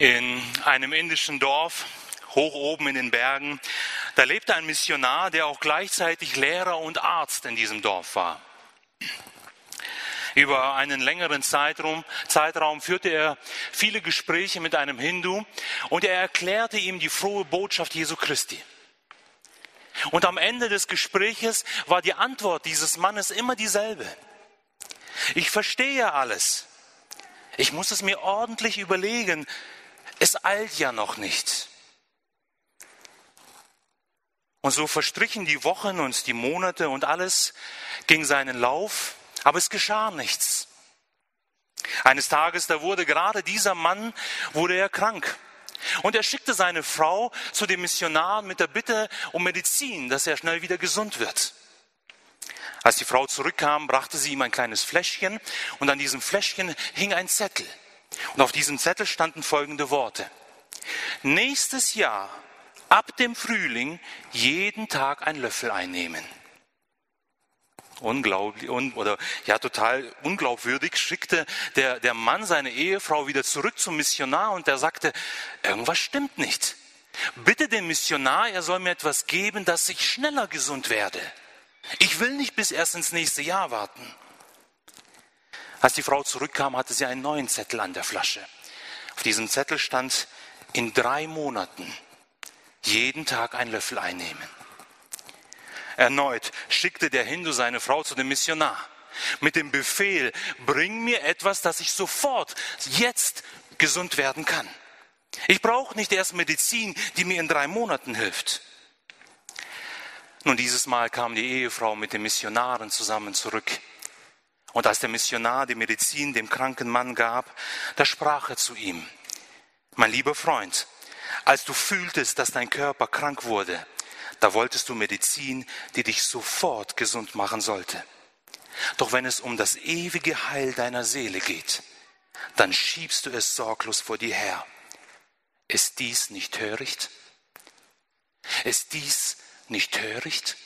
In einem indischen Dorf, hoch oben in den Bergen, da lebte ein Missionar, der auch gleichzeitig Lehrer und Arzt in diesem Dorf war. Über einen längeren Zeitraum, Zeitraum führte er viele Gespräche mit einem Hindu und er erklärte ihm die frohe Botschaft Jesu Christi. Und am Ende des Gespräches war die Antwort dieses Mannes immer dieselbe. Ich verstehe alles. Ich muss es mir ordentlich überlegen. Es eilt ja noch nicht. Und so verstrichen die Wochen und die Monate und alles ging seinen Lauf, aber es geschah nichts. Eines Tages, da wurde gerade dieser Mann, wurde er krank. Und er schickte seine Frau zu dem Missionar mit der Bitte um Medizin, dass er schnell wieder gesund wird. Als die Frau zurückkam, brachte sie ihm ein kleines Fläschchen und an diesem Fläschchen hing ein Zettel. Und auf diesem Zettel standen folgende Worte. Nächstes Jahr, ab dem Frühling, jeden Tag ein Löffel einnehmen. Unglaublich, un, oder ja, total unglaubwürdig schickte der, der Mann seine Ehefrau wieder zurück zum Missionar und der sagte, irgendwas stimmt nicht. Bitte den Missionar, er soll mir etwas geben, dass ich schneller gesund werde. Ich will nicht bis erst ins nächste Jahr warten. Als die Frau zurückkam, hatte sie einen neuen Zettel an der Flasche. Auf diesem Zettel stand, in drei Monaten jeden Tag ein Löffel einnehmen. Erneut schickte der Hindu seine Frau zu dem Missionar mit dem Befehl, bring mir etwas, dass ich sofort, jetzt gesund werden kann. Ich brauche nicht erst Medizin, die mir in drei Monaten hilft. Nun, dieses Mal kam die Ehefrau mit den Missionaren zusammen zurück. Und als der Missionar die Medizin dem kranken Mann gab, da sprach er zu ihm, mein lieber Freund, als du fühltest, dass dein Körper krank wurde, da wolltest du Medizin, die dich sofort gesund machen sollte. Doch wenn es um das ewige Heil deiner Seele geht, dann schiebst du es sorglos vor dir her. Ist dies nicht töricht? Ist dies nicht töricht?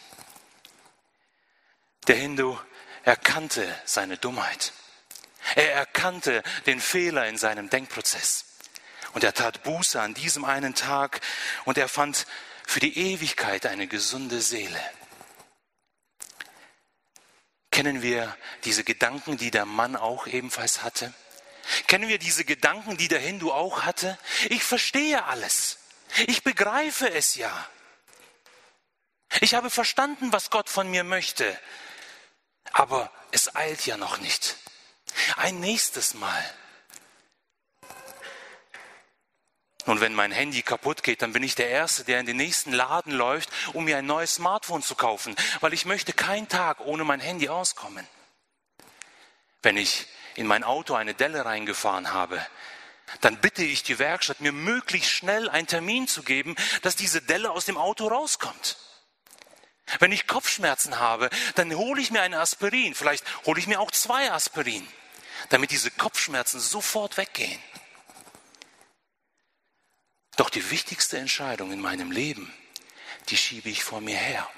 Der Hindu erkannte seine Dummheit. Er erkannte den Fehler in seinem Denkprozess. Und er tat Buße an diesem einen Tag und er fand für die Ewigkeit eine gesunde Seele. Kennen wir diese Gedanken, die der Mann auch ebenfalls hatte? Kennen wir diese Gedanken, die der Hindu auch hatte? Ich verstehe alles. Ich begreife es ja. Ich habe verstanden, was Gott von mir möchte. Aber es eilt ja noch nicht. Ein nächstes Mal. Und wenn mein Handy kaputt geht, dann bin ich der Erste, der in den nächsten Laden läuft, um mir ein neues Smartphone zu kaufen, weil ich möchte keinen Tag ohne mein Handy auskommen. Wenn ich in mein Auto eine Delle reingefahren habe, dann bitte ich die Werkstatt, mir möglichst schnell einen Termin zu geben, dass diese Delle aus dem Auto rauskommt. Wenn ich Kopfschmerzen habe, dann hole ich mir eine Aspirin. Vielleicht hole ich mir auch zwei Aspirin, damit diese Kopfschmerzen sofort weggehen. Doch die wichtigste Entscheidung in meinem Leben, die schiebe ich vor mir her.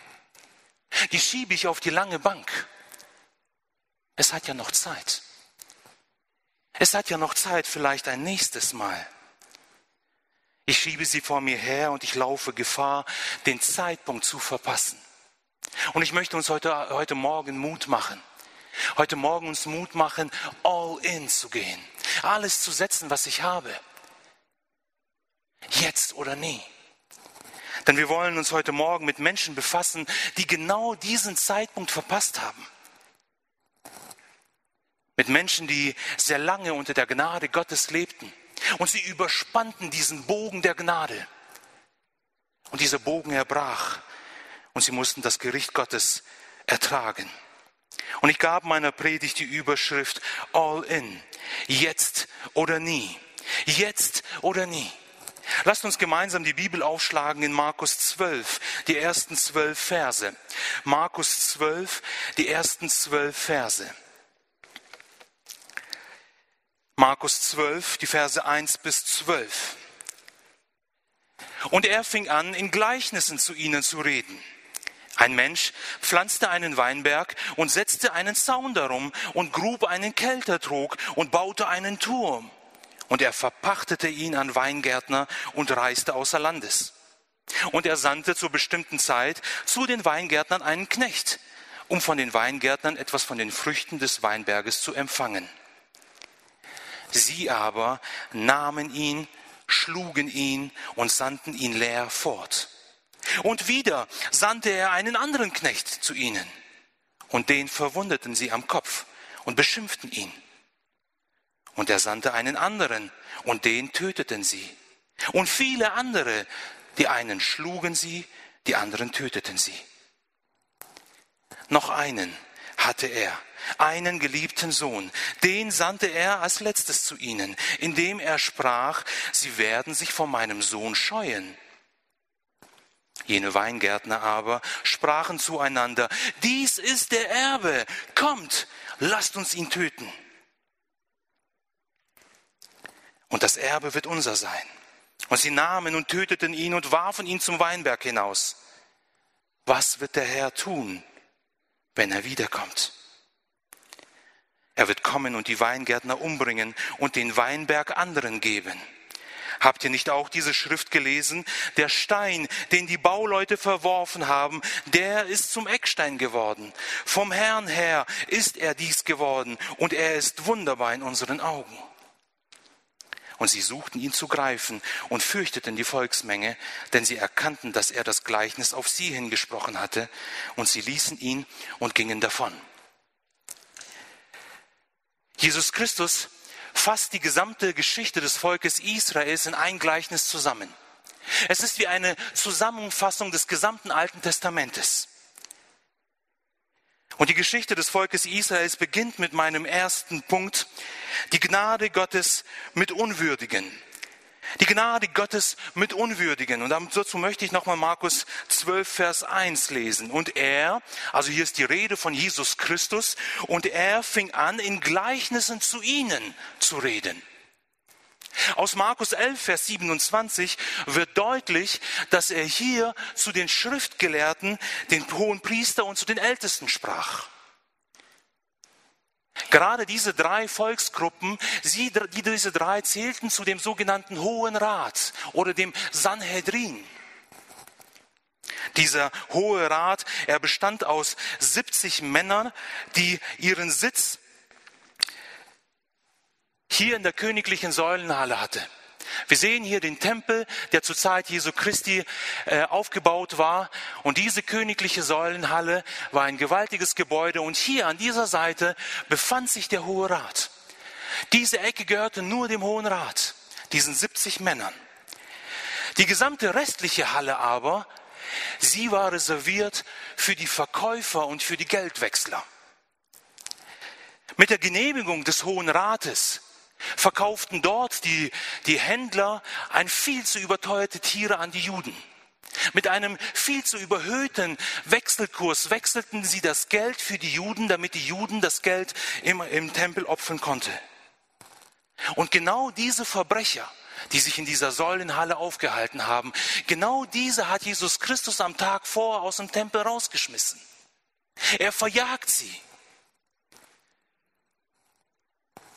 Die schiebe ich auf die lange Bank. Es hat ja noch Zeit. Es hat ja noch Zeit, vielleicht ein nächstes Mal. Ich schiebe sie vor mir her und ich laufe Gefahr, den Zeitpunkt zu verpassen. Und ich möchte uns heute, heute Morgen Mut machen. Heute Morgen uns Mut machen, all in zu gehen. Alles zu setzen, was ich habe. Jetzt oder nie. Denn wir wollen uns heute Morgen mit Menschen befassen, die genau diesen Zeitpunkt verpasst haben. Mit Menschen, die sehr lange unter der Gnade Gottes lebten. Und sie überspannten diesen Bogen der Gnade. Und dieser Bogen erbrach und sie mussten das Gericht Gottes ertragen. Und ich gab meiner Predigt die Überschrift All in. Jetzt oder nie. Jetzt oder nie. Lasst uns gemeinsam die Bibel aufschlagen in Markus 12, die ersten zwölf Verse. Markus 12, die ersten zwölf Verse. Markus 12, die Verse 1 bis 12. Und er fing an, in Gleichnissen zu ihnen zu reden. Ein Mensch pflanzte einen Weinberg und setzte einen Zaun darum und grub einen Keltertrog und baute einen Turm Und er verpachtete ihn an Weingärtner und reiste außer Landes. Und er sandte zur bestimmten Zeit zu den Weingärtnern einen Knecht, um von den Weingärtnern etwas von den Früchten des Weinberges zu empfangen. Sie aber nahmen ihn, schlugen ihn und sandten ihn leer fort. Und wieder sandte er einen anderen Knecht zu ihnen, und den verwundeten sie am Kopf und beschimpften ihn. Und er sandte einen anderen, und den töteten sie. Und viele andere, die einen schlugen sie, die anderen töteten sie. Noch einen hatte er, einen geliebten Sohn, den sandte er als letztes zu ihnen, indem er sprach, sie werden sich vor meinem Sohn scheuen. Jene Weingärtner aber sprachen zueinander, dies ist der Erbe, kommt, lasst uns ihn töten. Und das Erbe wird unser sein. Und sie nahmen und töteten ihn und warfen ihn zum Weinberg hinaus. Was wird der Herr tun, wenn er wiederkommt? Er wird kommen und die Weingärtner umbringen und den Weinberg anderen geben. Habt ihr nicht auch diese Schrift gelesen? Der Stein, den die Bauleute verworfen haben, der ist zum Eckstein geworden. Vom Herrn her ist er dies geworden und er ist wunderbar in unseren Augen. Und sie suchten ihn zu greifen und fürchteten die Volksmenge, denn sie erkannten, dass er das Gleichnis auf sie hingesprochen hatte, und sie ließen ihn und gingen davon. Jesus Christus fasst die gesamte Geschichte des Volkes Israels in ein Gleichnis zusammen. Es ist wie eine Zusammenfassung des gesamten Alten Testamentes. Und die Geschichte des Volkes Israels beginnt mit meinem ersten Punkt, die Gnade Gottes mit Unwürdigen. Die Gnade Gottes mit Unwürdigen. Und dazu möchte ich nochmal Markus 12, Vers 1 lesen. Und er, also hier ist die Rede von Jesus Christus, und er fing an, in Gleichnissen zu ihnen zu reden. Aus Markus 11, Vers 27 wird deutlich, dass er hier zu den Schriftgelehrten, den hohen Priester und zu den Ältesten sprach. Gerade diese drei Volksgruppen, sie, die diese drei zählten zu dem sogenannten Hohen Rat oder dem Sanhedrin. Dieser Hohe Rat, er bestand aus 70 Männern, die ihren Sitz hier in der königlichen Säulenhalle hatte. Wir sehen hier den Tempel, der zur Zeit Jesu Christi äh, aufgebaut war. Und diese königliche Säulenhalle war ein gewaltiges Gebäude. Und hier an dieser Seite befand sich der Hohe Rat. Diese Ecke gehörte nur dem Hohen Rat, diesen 70 Männern. Die gesamte restliche Halle aber, sie war reserviert für die Verkäufer und für die Geldwechsler. Mit der Genehmigung des Hohen Rates verkauften dort die, die Händler ein viel zu überteuerte Tiere an die Juden. Mit einem viel zu überhöhten Wechselkurs wechselten sie das Geld für die Juden, damit die Juden das Geld im, im Tempel opfern konnten. Und genau diese Verbrecher, die sich in dieser Säulenhalle aufgehalten haben, genau diese hat Jesus Christus am Tag vor aus dem Tempel rausgeschmissen. Er verjagt sie.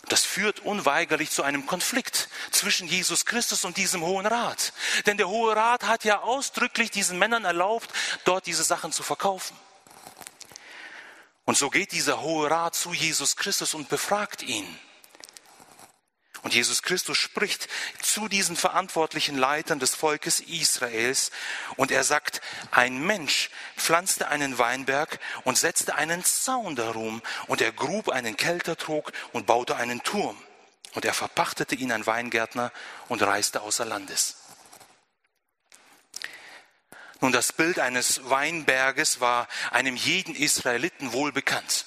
Das führt unweigerlich zu einem Konflikt zwischen Jesus Christus und diesem Hohen Rat. Denn der Hohe Rat hat ja ausdrücklich diesen Männern erlaubt, dort diese Sachen zu verkaufen. Und so geht dieser Hohe Rat zu Jesus Christus und befragt ihn. Und Jesus Christus spricht zu diesen verantwortlichen Leitern des Volkes Israels und er sagt, ein Mensch pflanzte einen Weinberg und setzte einen Zaun darum und er grub einen Keltertrog und baute einen Turm und er verpachtete ihn an Weingärtner und reiste außer Landes. Nun, das Bild eines Weinberges war einem jeden Israeliten wohl bekannt.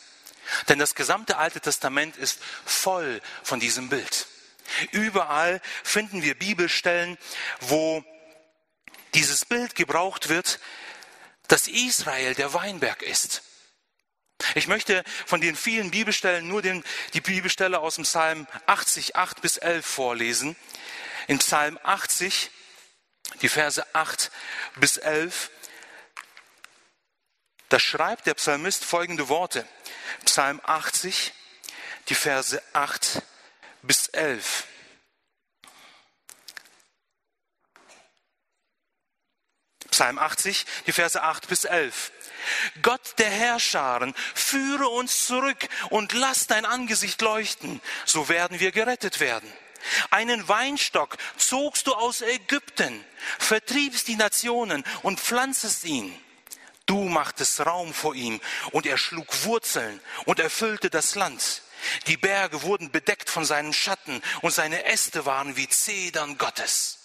Denn das gesamte Alte Testament ist voll von diesem Bild. Überall finden wir Bibelstellen, wo dieses Bild gebraucht wird, dass Israel der Weinberg ist. Ich möchte von den vielen Bibelstellen nur den, die Bibelstelle aus dem Psalm 80, 8 bis 11 vorlesen. In Psalm 80, die Verse 8 bis 11, da schreibt der Psalmist folgende Worte. Psalm 80, die Verse 8 bis bis 11. Psalm 80, die Verse 8 bis 11. Gott der Herrscharen, führe uns zurück und lass dein Angesicht leuchten, so werden wir gerettet werden. Einen Weinstock zogst du aus Ägypten, vertriebst die Nationen und pflanzest ihn. Du machtest Raum vor ihm und er schlug Wurzeln und erfüllte das Land. Die Berge wurden bedeckt von seinem Schatten und seine Äste waren wie Zedern Gottes.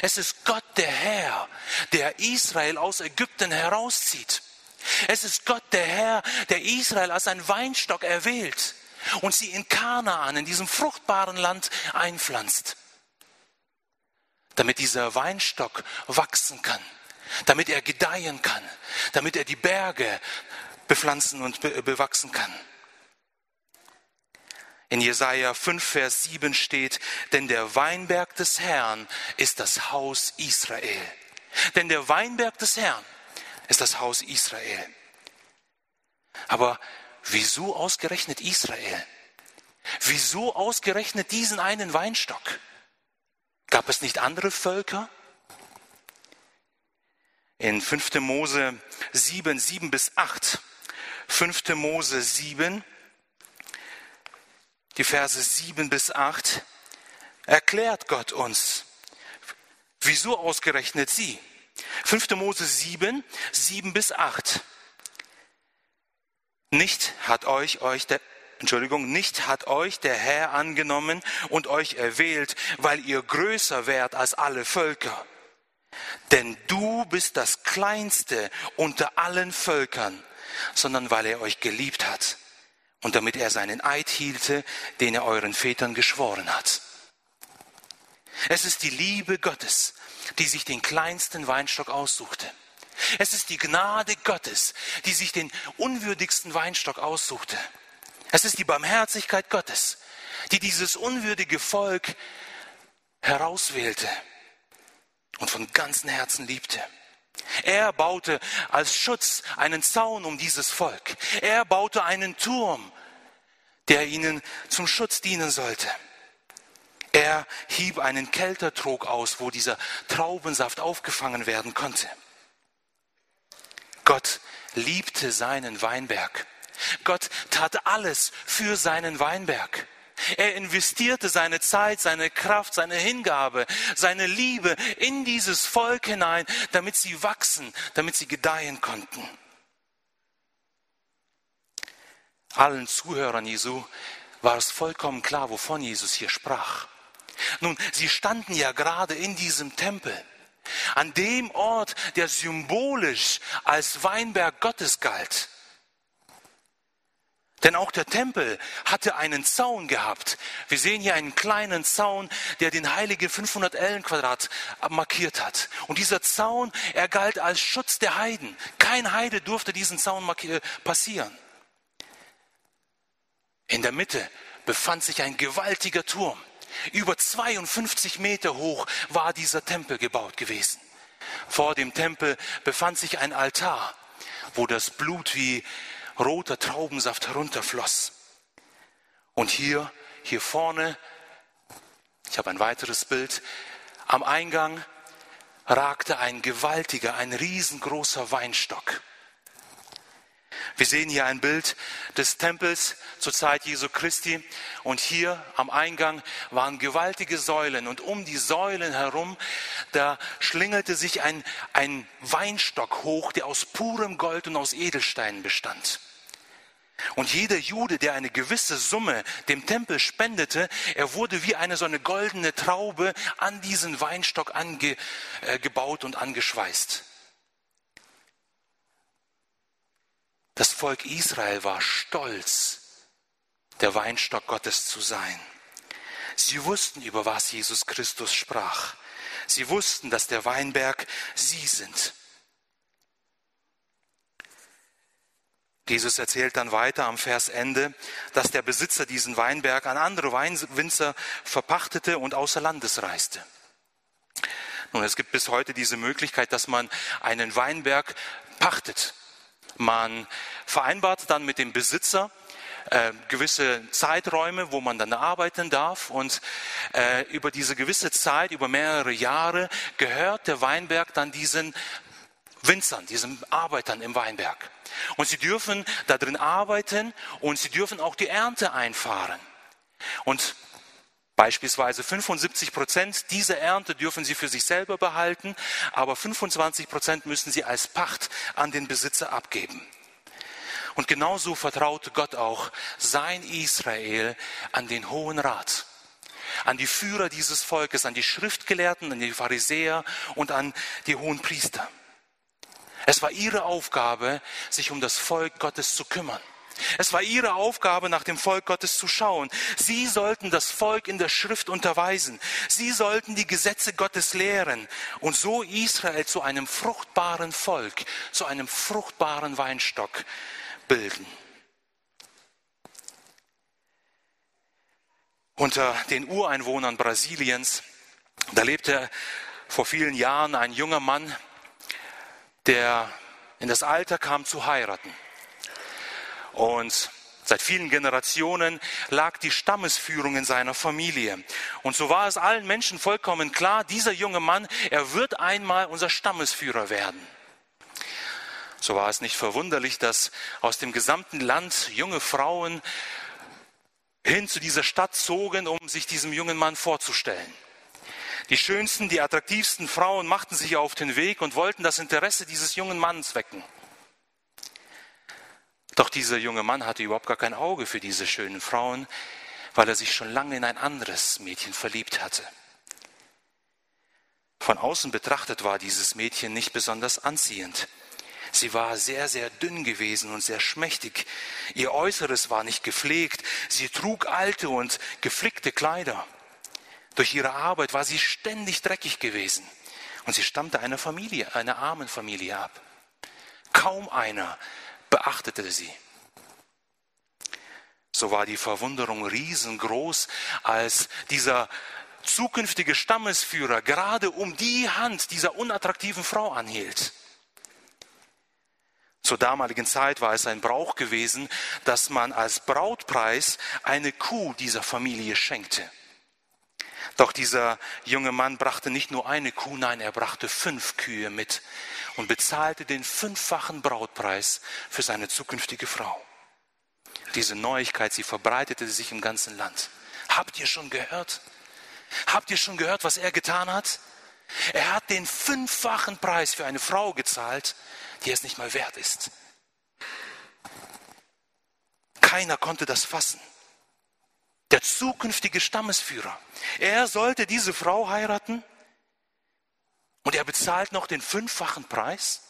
Es ist Gott der Herr, der Israel aus Ägypten herauszieht. Es ist Gott der Herr, der Israel als ein Weinstock erwählt und sie in Kanaan, in diesem fruchtbaren Land einpflanzt, damit dieser Weinstock wachsen kann, damit er gedeihen kann, damit er die Berge bepflanzen und bewachsen kann. In Jesaja 5, Vers 7 steht, denn der Weinberg des Herrn ist das Haus Israel. Denn der Weinberg des Herrn ist das Haus Israel. Aber wieso ausgerechnet Israel? Wieso ausgerechnet diesen einen Weinstock? Gab es nicht andere Völker? In 5. Mose 7, 7 bis 8. 5. Mose 7, die Verse 7 bis 8, erklärt Gott uns, wieso ausgerechnet sie. 5. Mose 7, 7 bis 8. Nicht hat euch, euch der, Entschuldigung, nicht hat euch der Herr angenommen und euch erwählt, weil ihr größer wärt als alle Völker. Denn du bist das Kleinste unter allen Völkern, sondern weil er euch geliebt hat und damit er seinen Eid hielte, den er euren Vätern geschworen hat. Es ist die Liebe Gottes, die sich den kleinsten Weinstock aussuchte. Es ist die Gnade Gottes, die sich den unwürdigsten Weinstock aussuchte. Es ist die Barmherzigkeit Gottes, die dieses unwürdige Volk herauswählte und von ganzem Herzen liebte. Er baute als Schutz einen Zaun um dieses Volk. Er baute einen Turm, der ihnen zum Schutz dienen sollte. Er hieb einen Keltertrog aus, wo dieser Traubensaft aufgefangen werden konnte. Gott liebte seinen Weinberg. Gott tat alles für seinen Weinberg. Er investierte seine Zeit, seine Kraft, seine Hingabe, seine Liebe in dieses Volk hinein, damit sie wachsen, damit sie gedeihen konnten. Allen Zuhörern Jesu war es vollkommen klar, wovon Jesus hier sprach. Nun, sie standen ja gerade in diesem Tempel, an dem Ort, der symbolisch als Weinberg Gottes galt. Denn auch der Tempel hatte einen Zaun gehabt. Wir sehen hier einen kleinen Zaun, der den heiligen 500 Ellen Quadrat markiert hat. Und dieser Zaun, er galt als Schutz der Heiden. Kein Heide durfte diesen Zaun passieren. In der Mitte befand sich ein gewaltiger Turm. Über 52 Meter hoch war dieser Tempel gebaut gewesen. Vor dem Tempel befand sich ein Altar, wo das Blut wie roter Traubensaft herunterfloss. Und hier, hier vorne, ich habe ein weiteres Bild, am Eingang ragte ein gewaltiger, ein riesengroßer Weinstock. Wir sehen hier ein Bild des Tempels zur Zeit Jesu Christi und hier am Eingang waren gewaltige Säulen und um die Säulen herum, da schlingelte sich ein, ein Weinstock hoch, der aus purem Gold und aus Edelsteinen bestand. Und jeder Jude, der eine gewisse Summe dem Tempel spendete, er wurde wie eine so eine goldene Traube an diesen Weinstock angebaut äh, und angeschweißt. Das Volk Israel war stolz, der Weinstock Gottes zu sein. Sie wussten, über was Jesus Christus sprach. Sie wussten, dass der Weinberg sie sind. Jesus erzählt dann weiter am Versende, dass der Besitzer diesen Weinberg an andere Weinwinzer verpachtete und außer Landes reiste. Nun, es gibt bis heute diese Möglichkeit, dass man einen Weinberg pachtet. Man vereinbart dann mit dem Besitzer äh, gewisse Zeiträume, wo man dann arbeiten darf. Und äh, über diese gewisse Zeit, über mehrere Jahre, gehört der Weinberg dann diesen Winzern, diesen Arbeitern im Weinberg. Und sie dürfen da drin arbeiten und sie dürfen auch die Ernte einfahren. Und Beispielsweise 75 Prozent dieser Ernte dürfen sie für sich selber behalten, aber 25 Prozent müssen sie als Pacht an den Besitzer abgeben. Und genauso vertraute Gott auch sein Israel an den Hohen Rat, an die Führer dieses Volkes, an die Schriftgelehrten, an die Pharisäer und an die hohen Priester. Es war ihre Aufgabe, sich um das Volk Gottes zu kümmern. Es war ihre Aufgabe, nach dem Volk Gottes zu schauen. Sie sollten das Volk in der Schrift unterweisen. Sie sollten die Gesetze Gottes lehren und so Israel zu einem fruchtbaren Volk, zu einem fruchtbaren Weinstock bilden. Unter den Ureinwohnern Brasiliens, da lebte vor vielen Jahren ein junger Mann, der in das Alter kam zu heiraten. Und seit vielen Generationen lag die Stammesführung in seiner Familie. Und so war es allen Menschen vollkommen klar, dieser junge Mann, er wird einmal unser Stammesführer werden. So war es nicht verwunderlich, dass aus dem gesamten Land junge Frauen hin zu dieser Stadt zogen, um sich diesem jungen Mann vorzustellen. Die schönsten, die attraktivsten Frauen machten sich auf den Weg und wollten das Interesse dieses jungen Mannes wecken. Doch dieser junge Mann hatte überhaupt gar kein Auge für diese schönen Frauen, weil er sich schon lange in ein anderes Mädchen verliebt hatte. Von außen betrachtet war dieses Mädchen nicht besonders anziehend. Sie war sehr, sehr dünn gewesen und sehr schmächtig. Ihr Äußeres war nicht gepflegt. Sie trug alte und geflickte Kleider. Durch ihre Arbeit war sie ständig dreckig gewesen. Und sie stammte einer Familie, einer armen Familie ab. Kaum einer beachtete sie. So war die Verwunderung riesengroß, als dieser zukünftige Stammesführer gerade um die Hand dieser unattraktiven Frau anhielt. Zur damaligen Zeit war es ein Brauch gewesen, dass man als Brautpreis eine Kuh dieser Familie schenkte. Doch dieser junge Mann brachte nicht nur eine Kuh, nein, er brachte fünf Kühe mit und bezahlte den fünffachen Brautpreis für seine zukünftige Frau. Diese Neuigkeit, sie verbreitete sich im ganzen Land. Habt ihr schon gehört? Habt ihr schon gehört, was er getan hat? Er hat den fünffachen Preis für eine Frau gezahlt, die es nicht mal wert ist. Keiner konnte das fassen der zukünftige Stammesführer. Er sollte diese Frau heiraten und er bezahlt noch den fünffachen Preis.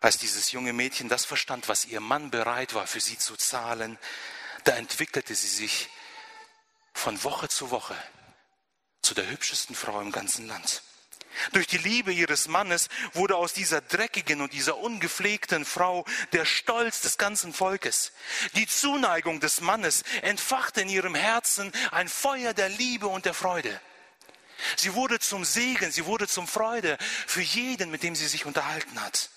Als dieses junge Mädchen das verstand, was ihr Mann bereit war für sie zu zahlen, da entwickelte sie sich von Woche zu Woche zu der hübschesten Frau im ganzen Land. Durch die Liebe ihres Mannes wurde aus dieser dreckigen und dieser ungepflegten Frau der Stolz des ganzen Volkes. Die Zuneigung des Mannes entfachte in ihrem Herzen ein Feuer der Liebe und der Freude. Sie wurde zum Segen, sie wurde zum Freude für jeden, mit dem sie sich unterhalten hat.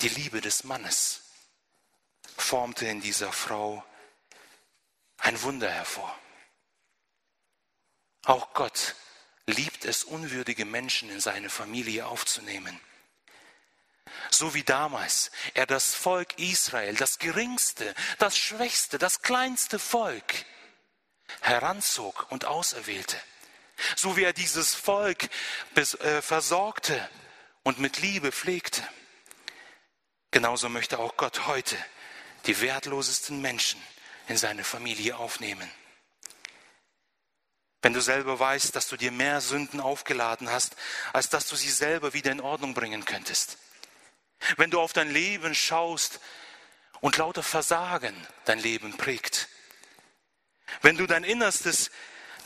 Die Liebe des Mannes formte in dieser Frau ein Wunder hervor. Auch Gott liebt es, unwürdige Menschen in seine Familie aufzunehmen. So wie damals er das Volk Israel, das geringste, das schwächste, das kleinste Volk, heranzog und auserwählte. So wie er dieses Volk äh, versorgte und mit Liebe pflegte. Genauso möchte auch Gott heute die wertlosesten Menschen in seine Familie aufnehmen. Wenn du selber weißt, dass du dir mehr Sünden aufgeladen hast, als dass du sie selber wieder in Ordnung bringen könntest. Wenn du auf dein Leben schaust und lauter Versagen dein Leben prägt. Wenn du dein Innerstes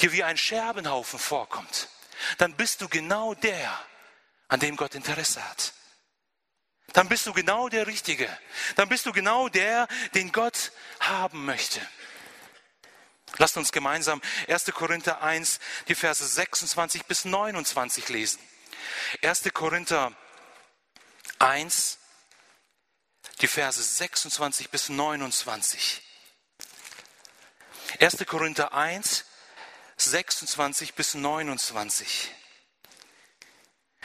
dir wie ein Scherbenhaufen vorkommt, dann bist du genau der, an dem Gott Interesse hat. Dann bist du genau der Richtige. Dann bist du genau der, den Gott haben möchte. Lasst uns gemeinsam 1. Korinther 1, die Verse 26 bis 29 lesen. 1. Korinther 1, die Verse 26 bis 29. 1. Korinther 1, 26 bis 29.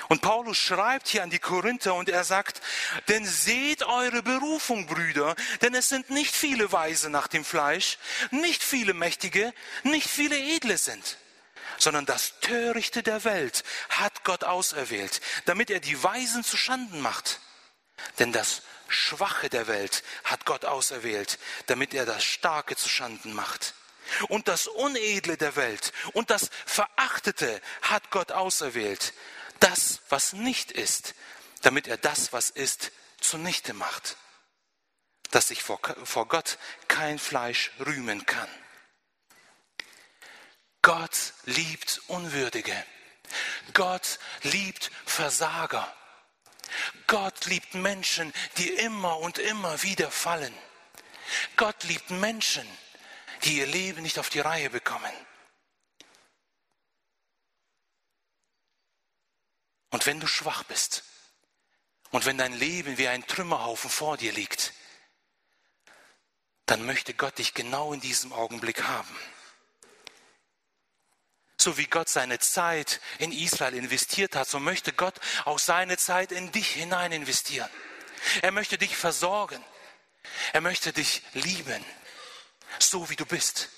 Und Paulus schreibt hier an die Korinther und er sagt, denn seht eure Berufung, Brüder, denn es sind nicht viele Weise nach dem Fleisch, nicht viele Mächtige, nicht viele Edle sind, sondern das Törichte der Welt hat Gott auserwählt, damit er die Weisen zu Schanden macht. Denn das Schwache der Welt hat Gott auserwählt, damit er das Starke zu Schanden macht. Und das Unedle der Welt und das Verachtete hat Gott auserwählt, das, was nicht ist, damit er das, was ist, zunichte macht, dass sich vor, vor Gott kein Fleisch rühmen kann. Gott liebt Unwürdige. Gott liebt Versager. Gott liebt Menschen, die immer und immer wieder fallen. Gott liebt Menschen, die ihr Leben nicht auf die Reihe bekommen. Und wenn du schwach bist und wenn dein Leben wie ein Trümmerhaufen vor dir liegt, dann möchte Gott dich genau in diesem Augenblick haben. So wie Gott seine Zeit in Israel investiert hat, so möchte Gott auch seine Zeit in dich hinein investieren. Er möchte dich versorgen. Er möchte dich lieben, so wie du bist.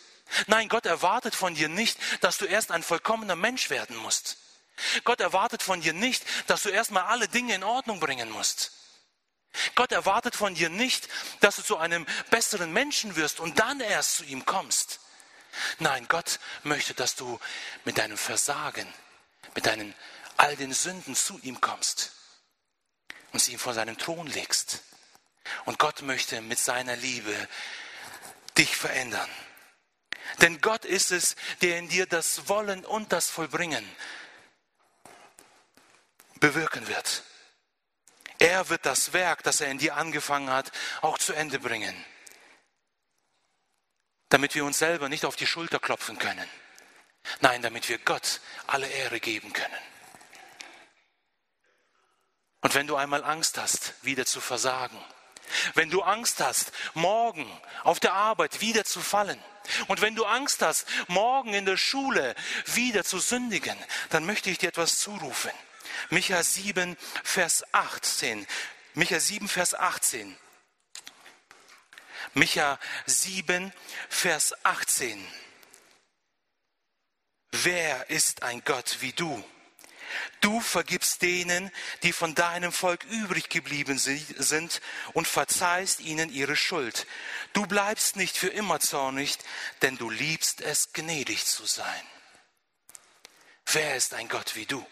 Nein, Gott erwartet von dir nicht, dass du erst ein vollkommener Mensch werden musst. Gott erwartet von dir nicht, dass du erstmal alle Dinge in Ordnung bringen musst. Gott erwartet von dir nicht, dass du zu einem besseren Menschen wirst und dann erst zu ihm kommst. Nein, Gott möchte, dass du mit deinem Versagen, mit deinen all den Sünden zu ihm kommst und sie ihm vor seinen Thron legst. Und Gott möchte mit seiner Liebe dich verändern. Denn Gott ist es, der in dir das Wollen und das Vollbringen bewirken wird. Er wird das Werk, das er in dir angefangen hat, auch zu Ende bringen, damit wir uns selber nicht auf die Schulter klopfen können. Nein, damit wir Gott alle Ehre geben können. Und wenn du einmal Angst hast, wieder zu versagen, wenn du Angst hast, morgen auf der Arbeit wieder zu fallen, und wenn du Angst hast, morgen in der Schule wieder zu sündigen, dann möchte ich dir etwas zurufen. Micha 7, Vers 18. Micha 7, Vers 18. Micha 7, Vers 18. Wer ist ein Gott wie du? Du vergibst denen, die von deinem Volk übrig geblieben sind und verzeihst ihnen ihre Schuld. Du bleibst nicht für immer zornig, denn du liebst es, gnädig zu sein. Wer ist ein Gott wie du?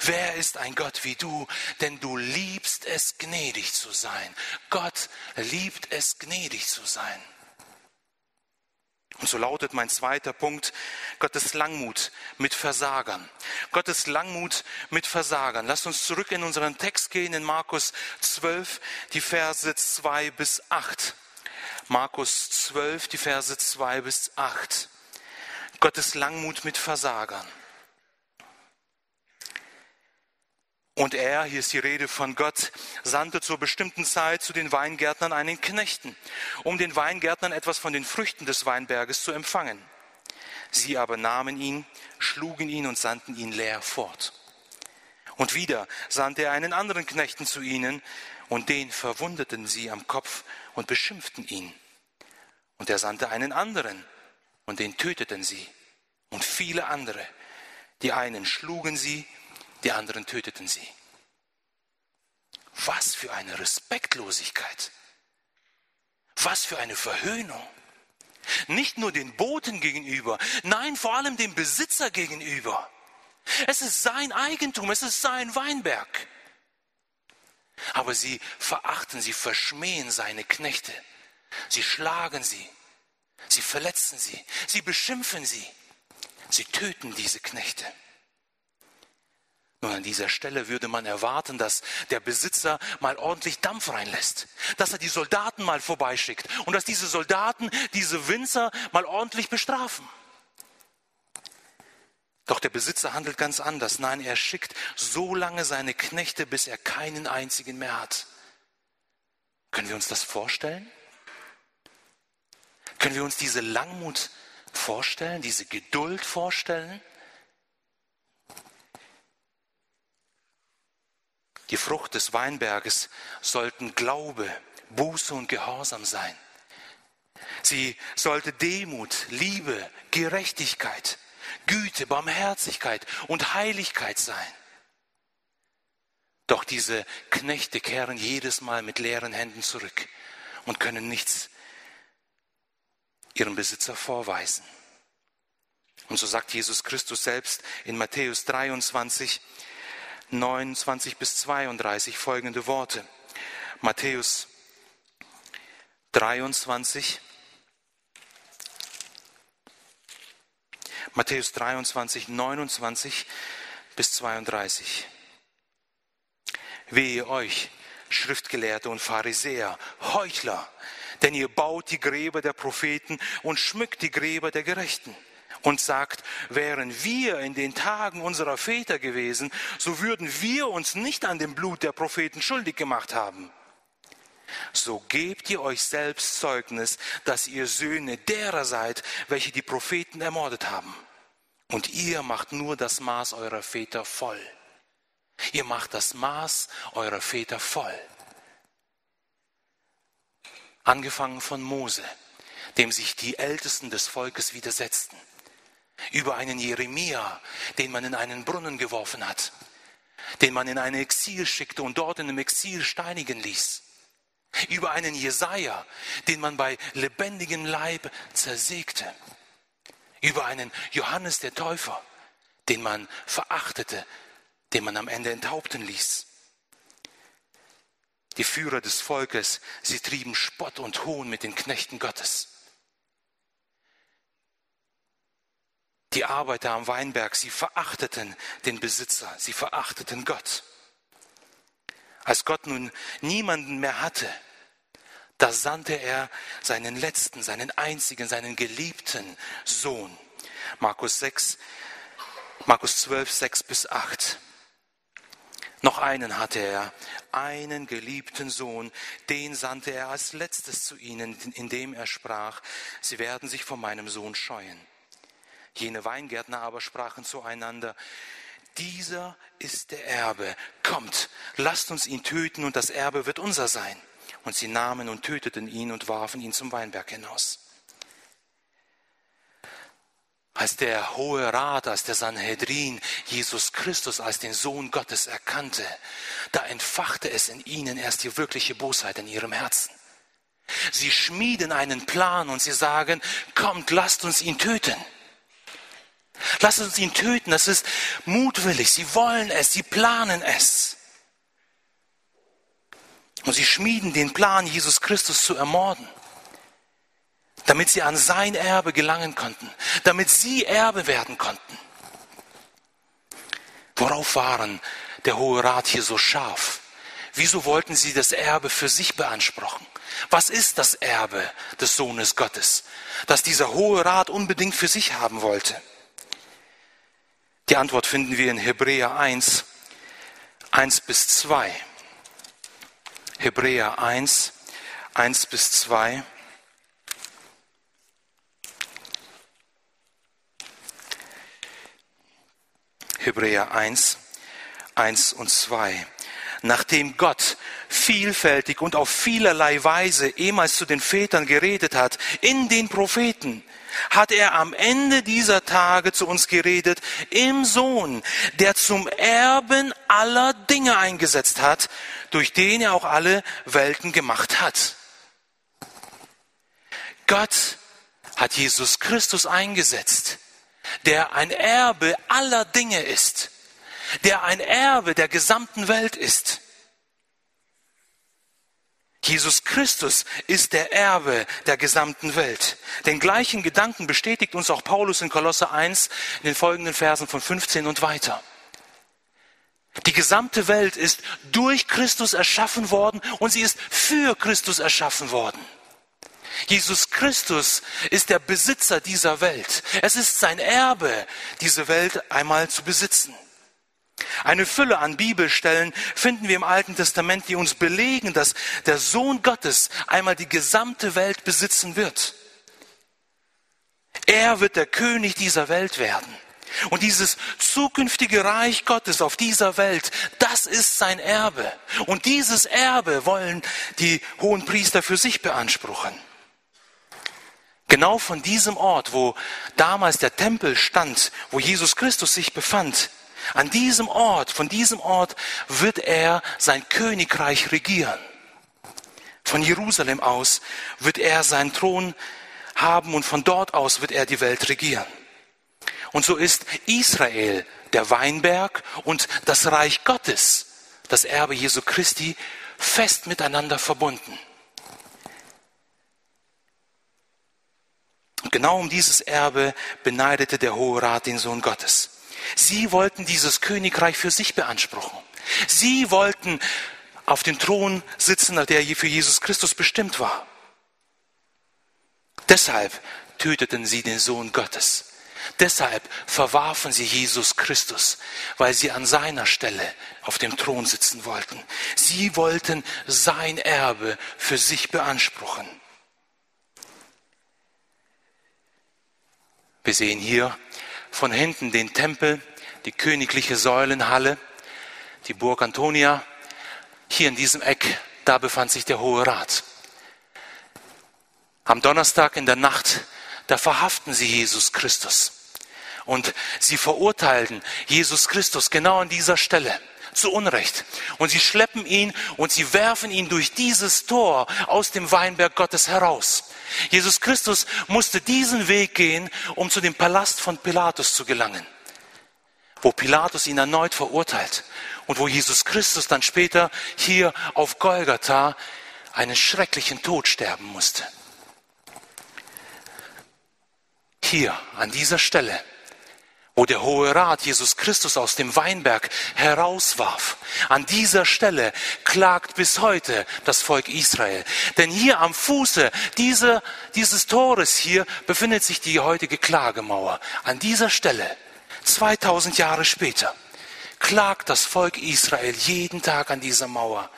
Wer ist ein Gott wie du? Denn du liebst es, gnädig zu sein. Gott liebt es, gnädig zu sein. Und so lautet mein zweiter Punkt, Gottes Langmut mit Versagern. Gottes Langmut mit Versagern. Lasst uns zurück in unseren Text gehen, in Markus 12, die Verse 2 bis 8. Markus 12, die Verse 2 bis 8. Gottes Langmut mit Versagern. Und er, hier ist die Rede von Gott, sandte zur bestimmten Zeit zu den Weingärtnern einen Knechten, um den Weingärtnern etwas von den Früchten des Weinberges zu empfangen. Sie aber nahmen ihn, schlugen ihn und sandten ihn leer fort. Und wieder sandte er einen anderen Knechten zu ihnen, und den verwundeten sie am Kopf und beschimpften ihn. Und er sandte einen anderen, und den töteten sie. Und viele andere. Die einen schlugen sie, die anderen töteten sie. Was für eine Respektlosigkeit. Was für eine Verhöhnung. Nicht nur den Boten gegenüber, nein, vor allem dem Besitzer gegenüber. Es ist sein Eigentum, es ist sein Weinberg. Aber sie verachten, sie verschmähen seine Knechte. Sie schlagen sie, sie verletzen sie, sie beschimpfen sie, sie töten diese Knechte. Nun, an dieser Stelle würde man erwarten, dass der Besitzer mal ordentlich Dampf reinlässt, dass er die Soldaten mal vorbeischickt und dass diese Soldaten diese Winzer mal ordentlich bestrafen. Doch der Besitzer handelt ganz anders. Nein, er schickt so lange seine Knechte, bis er keinen einzigen mehr hat. Können wir uns das vorstellen? Können wir uns diese Langmut vorstellen, diese Geduld vorstellen? Die Frucht des Weinberges sollten Glaube, Buße und Gehorsam sein. Sie sollte Demut, Liebe, Gerechtigkeit, Güte, Barmherzigkeit und Heiligkeit sein. Doch diese Knechte kehren jedes Mal mit leeren Händen zurück und können nichts ihrem Besitzer vorweisen. Und so sagt Jesus Christus selbst in Matthäus 23, 29 bis 32 folgende Worte. Matthäus 23, Matthäus 23, 29 bis 32. Wehe euch, Schriftgelehrte und Pharisäer, Heuchler, denn ihr baut die Gräber der Propheten und schmückt die Gräber der Gerechten und sagt, wären wir in den Tagen unserer Väter gewesen, so würden wir uns nicht an dem Blut der Propheten schuldig gemacht haben. So gebt ihr euch selbst Zeugnis, dass ihr Söhne derer seid, welche die Propheten ermordet haben. Und ihr macht nur das Maß eurer Väter voll. Ihr macht das Maß eurer Väter voll. Angefangen von Mose, dem sich die Ältesten des Volkes widersetzten. Über einen Jeremia, den man in einen Brunnen geworfen hat, den man in ein Exil schickte und dort in einem Exil steinigen ließ. Über einen Jesaja, den man bei lebendigem Leib zersägte über einen Johannes der Täufer, den man verachtete, den man am Ende enthaupten ließ. Die Führer des Volkes, sie trieben Spott und Hohn mit den Knechten Gottes. Die Arbeiter am Weinberg, sie verachteten den Besitzer, sie verachteten Gott. Als Gott nun niemanden mehr hatte, da sandte er seinen letzten, seinen einzigen, seinen geliebten Sohn. Markus 6, Markus 12, 6 bis 8. Noch einen hatte er, einen geliebten Sohn, den sandte er als letztes zu ihnen, indem er sprach, sie werden sich vor meinem Sohn scheuen. Jene Weingärtner aber sprachen zueinander, dieser ist der Erbe, kommt, lasst uns ihn töten und das Erbe wird unser sein. Und sie nahmen und töteten ihn und warfen ihn zum Weinberg hinaus. Als der Hohe Rat, als der Sanhedrin Jesus Christus als den Sohn Gottes erkannte, da entfachte es in ihnen erst die wirkliche Bosheit in ihrem Herzen. Sie schmieden einen Plan und sie sagen, kommt, lasst uns ihn töten. Lasst uns ihn töten, das ist mutwillig, sie wollen es, sie planen es. Und sie schmieden den Plan, Jesus Christus zu ermorden, damit sie an sein Erbe gelangen konnten, damit sie Erbe werden konnten. Worauf waren der Hohe Rat hier so scharf? Wieso wollten sie das Erbe für sich beanspruchen? Was ist das Erbe des Sohnes Gottes, das dieser Hohe Rat unbedingt für sich haben wollte? Die Antwort finden wir in Hebräer 1, 1 bis 2. Hebräer 1, 1 bis 2. Hebräer 1, 1 und 2. Nachdem Gott vielfältig und auf vielerlei Weise ehemals zu den Vätern geredet hat, in den Propheten, hat er am Ende dieser Tage zu uns geredet im Sohn, der zum Erben aller Dinge eingesetzt hat, durch den er auch alle Welten gemacht hat. Gott hat Jesus Christus eingesetzt, der ein Erbe aller Dinge ist, der ein Erbe der gesamten Welt ist. Jesus Christus ist der Erbe der gesamten Welt. Den gleichen Gedanken bestätigt uns auch Paulus in Kolosse 1 in den folgenden Versen von 15 und weiter. Die gesamte Welt ist durch Christus erschaffen worden und sie ist für Christus erschaffen worden. Jesus Christus ist der Besitzer dieser Welt. Es ist sein Erbe, diese Welt einmal zu besitzen. Eine Fülle an Bibelstellen finden wir im Alten Testament, die uns belegen, dass der Sohn Gottes einmal die gesamte Welt besitzen wird. Er wird der König dieser Welt werden. Und dieses zukünftige Reich Gottes auf dieser Welt, das ist sein Erbe. Und dieses Erbe wollen die hohen Priester für sich beanspruchen. Genau von diesem Ort, wo damals der Tempel stand, wo Jesus Christus sich befand, an diesem Ort, von diesem Ort wird er sein Königreich regieren. Von Jerusalem aus wird er seinen Thron haben und von dort aus wird er die Welt regieren. Und so ist Israel der Weinberg und das Reich Gottes, das Erbe Jesu Christi, fest miteinander verbunden. Und genau um dieses Erbe beneidete der Hohe Rat den Sohn Gottes. Sie wollten dieses Königreich für sich beanspruchen. Sie wollten auf dem Thron sitzen, der für Jesus Christus bestimmt war. Deshalb töteten sie den Sohn Gottes. Deshalb verwarfen sie Jesus Christus, weil sie an seiner Stelle auf dem Thron sitzen wollten. Sie wollten sein Erbe für sich beanspruchen. Wir sehen hier von hinten den Tempel, die königliche Säulenhalle, die Burg Antonia. Hier in diesem Eck, da befand sich der Hohe Rat. Am Donnerstag in der Nacht, da verhaften sie Jesus Christus. Und sie verurteilten Jesus Christus genau an dieser Stelle zu Unrecht. Und sie schleppen ihn und sie werfen ihn durch dieses Tor aus dem Weinberg Gottes heraus. Jesus Christus musste diesen Weg gehen, um zu dem Palast von Pilatus zu gelangen, wo Pilatus ihn erneut verurteilt und wo Jesus Christus dann später hier auf Golgatha einen schrecklichen Tod sterben musste. Hier an dieser Stelle, wo der Hohe Rat Jesus Christus aus dem Weinberg herauswarf. An dieser Stelle klagt bis heute das Volk Israel. Denn hier am Fuße dieser, dieses Tores hier befindet sich die heutige Klagemauer. An dieser Stelle, 2000 Jahre später, klagt das Volk Israel jeden Tag an dieser Mauer.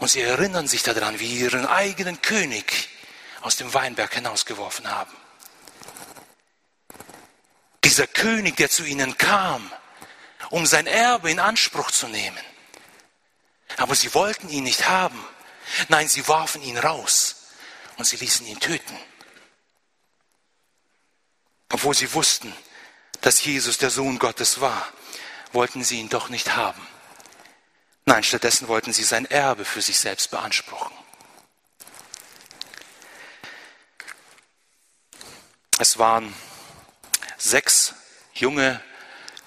Und sie erinnern sich daran, wie ihren eigenen König aus dem Weinberg hinausgeworfen haben. Dieser König, der zu ihnen kam, um sein Erbe in Anspruch zu nehmen. Aber sie wollten ihn nicht haben. Nein, sie warfen ihn raus und sie ließen ihn töten. Obwohl sie wussten, dass Jesus der Sohn Gottes war, wollten sie ihn doch nicht haben. Nein, stattdessen wollten sie sein Erbe für sich selbst beanspruchen. Es waren sechs junge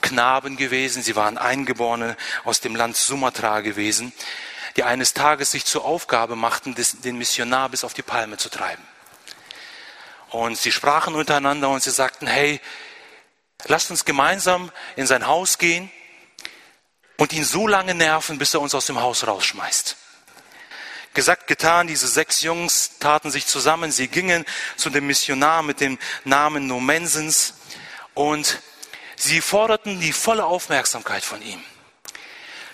Knaben gewesen, sie waren Eingeborene aus dem Land Sumatra gewesen, die eines Tages sich zur Aufgabe machten, den Missionar bis auf die Palme zu treiben. Und sie sprachen untereinander und sie sagten, hey, lasst uns gemeinsam in sein Haus gehen und ihn so lange nerven, bis er uns aus dem Haus rausschmeißt. Gesagt, getan, diese sechs Jungs taten sich zusammen, sie gingen zu dem Missionar mit dem Namen Nomensens und sie forderten die volle Aufmerksamkeit von ihm.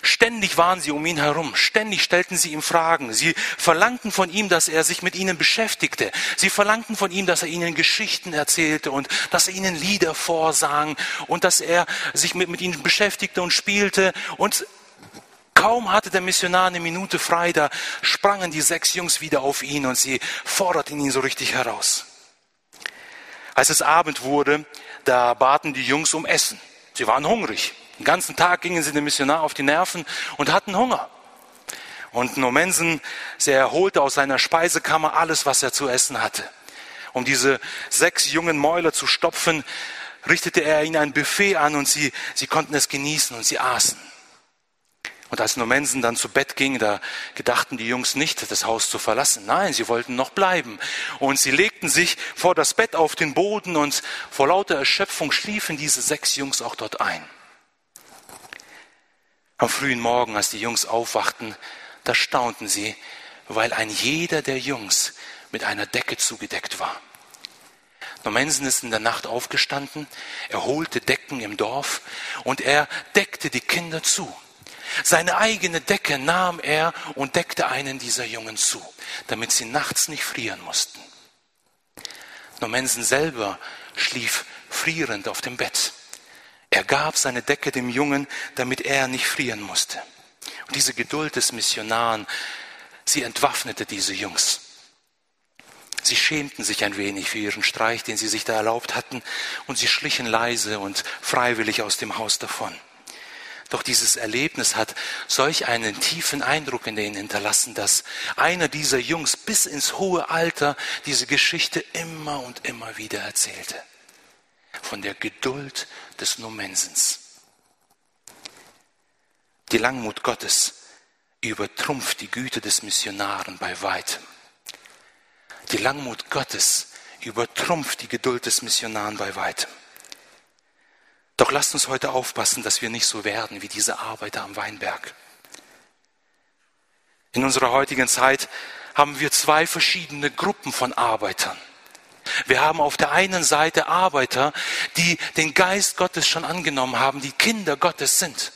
Ständig waren sie um ihn herum, ständig stellten sie ihm Fragen. Sie verlangten von ihm, dass er sich mit ihnen beschäftigte. Sie verlangten von ihm, dass er ihnen Geschichten erzählte und dass er ihnen Lieder vorsang und dass er sich mit, mit ihnen beschäftigte und spielte. Und Kaum hatte der Missionar eine Minute frei, da sprangen die sechs Jungs wieder auf ihn und sie forderten ihn so richtig heraus. Als es Abend wurde, da baten die Jungs um Essen. Sie waren hungrig. Den ganzen Tag gingen sie dem Missionar auf die Nerven und hatten Hunger. Und Nomensen, er erholte aus seiner Speisekammer alles, was er zu essen hatte. Um diese sechs jungen Mäuler zu stopfen, richtete er ihnen ein Buffet an und sie, sie konnten es genießen und sie aßen. Und als Nomensen dann zu Bett ging, da gedachten die Jungs nicht, das Haus zu verlassen. Nein, sie wollten noch bleiben. Und sie legten sich vor das Bett auf den Boden und vor lauter Erschöpfung schliefen diese sechs Jungs auch dort ein. Am frühen Morgen, als die Jungs aufwachten, da staunten sie, weil ein jeder der Jungs mit einer Decke zugedeckt war. Normensen ist in der Nacht aufgestanden, er holte Decken im Dorf und er deckte die Kinder zu. Seine eigene Decke nahm er und deckte einen dieser Jungen zu, damit sie nachts nicht frieren mussten. Normensen selber schlief frierend auf dem Bett. Er gab seine Decke dem Jungen, damit er nicht frieren musste. Und diese Geduld des Missionaren, sie entwaffnete diese Jungs. Sie schämten sich ein wenig für ihren Streich, den sie sich da erlaubt hatten, und sie schlichen leise und freiwillig aus dem Haus davon. Doch dieses Erlebnis hat solch einen tiefen Eindruck in ihnen hinterlassen, dass einer dieser Jungs bis ins hohe Alter diese Geschichte immer und immer wieder erzählte. Von der Geduld des Nomensens. Die Langmut Gottes übertrumpft die Güte des Missionaren bei weitem. Die Langmut Gottes übertrumpft die Geduld des Missionaren bei weitem. Doch lasst uns heute aufpassen, dass wir nicht so werden wie diese Arbeiter am Weinberg. In unserer heutigen Zeit haben wir zwei verschiedene Gruppen von Arbeitern. Wir haben auf der einen Seite Arbeiter, die den Geist Gottes schon angenommen haben, die Kinder Gottes sind.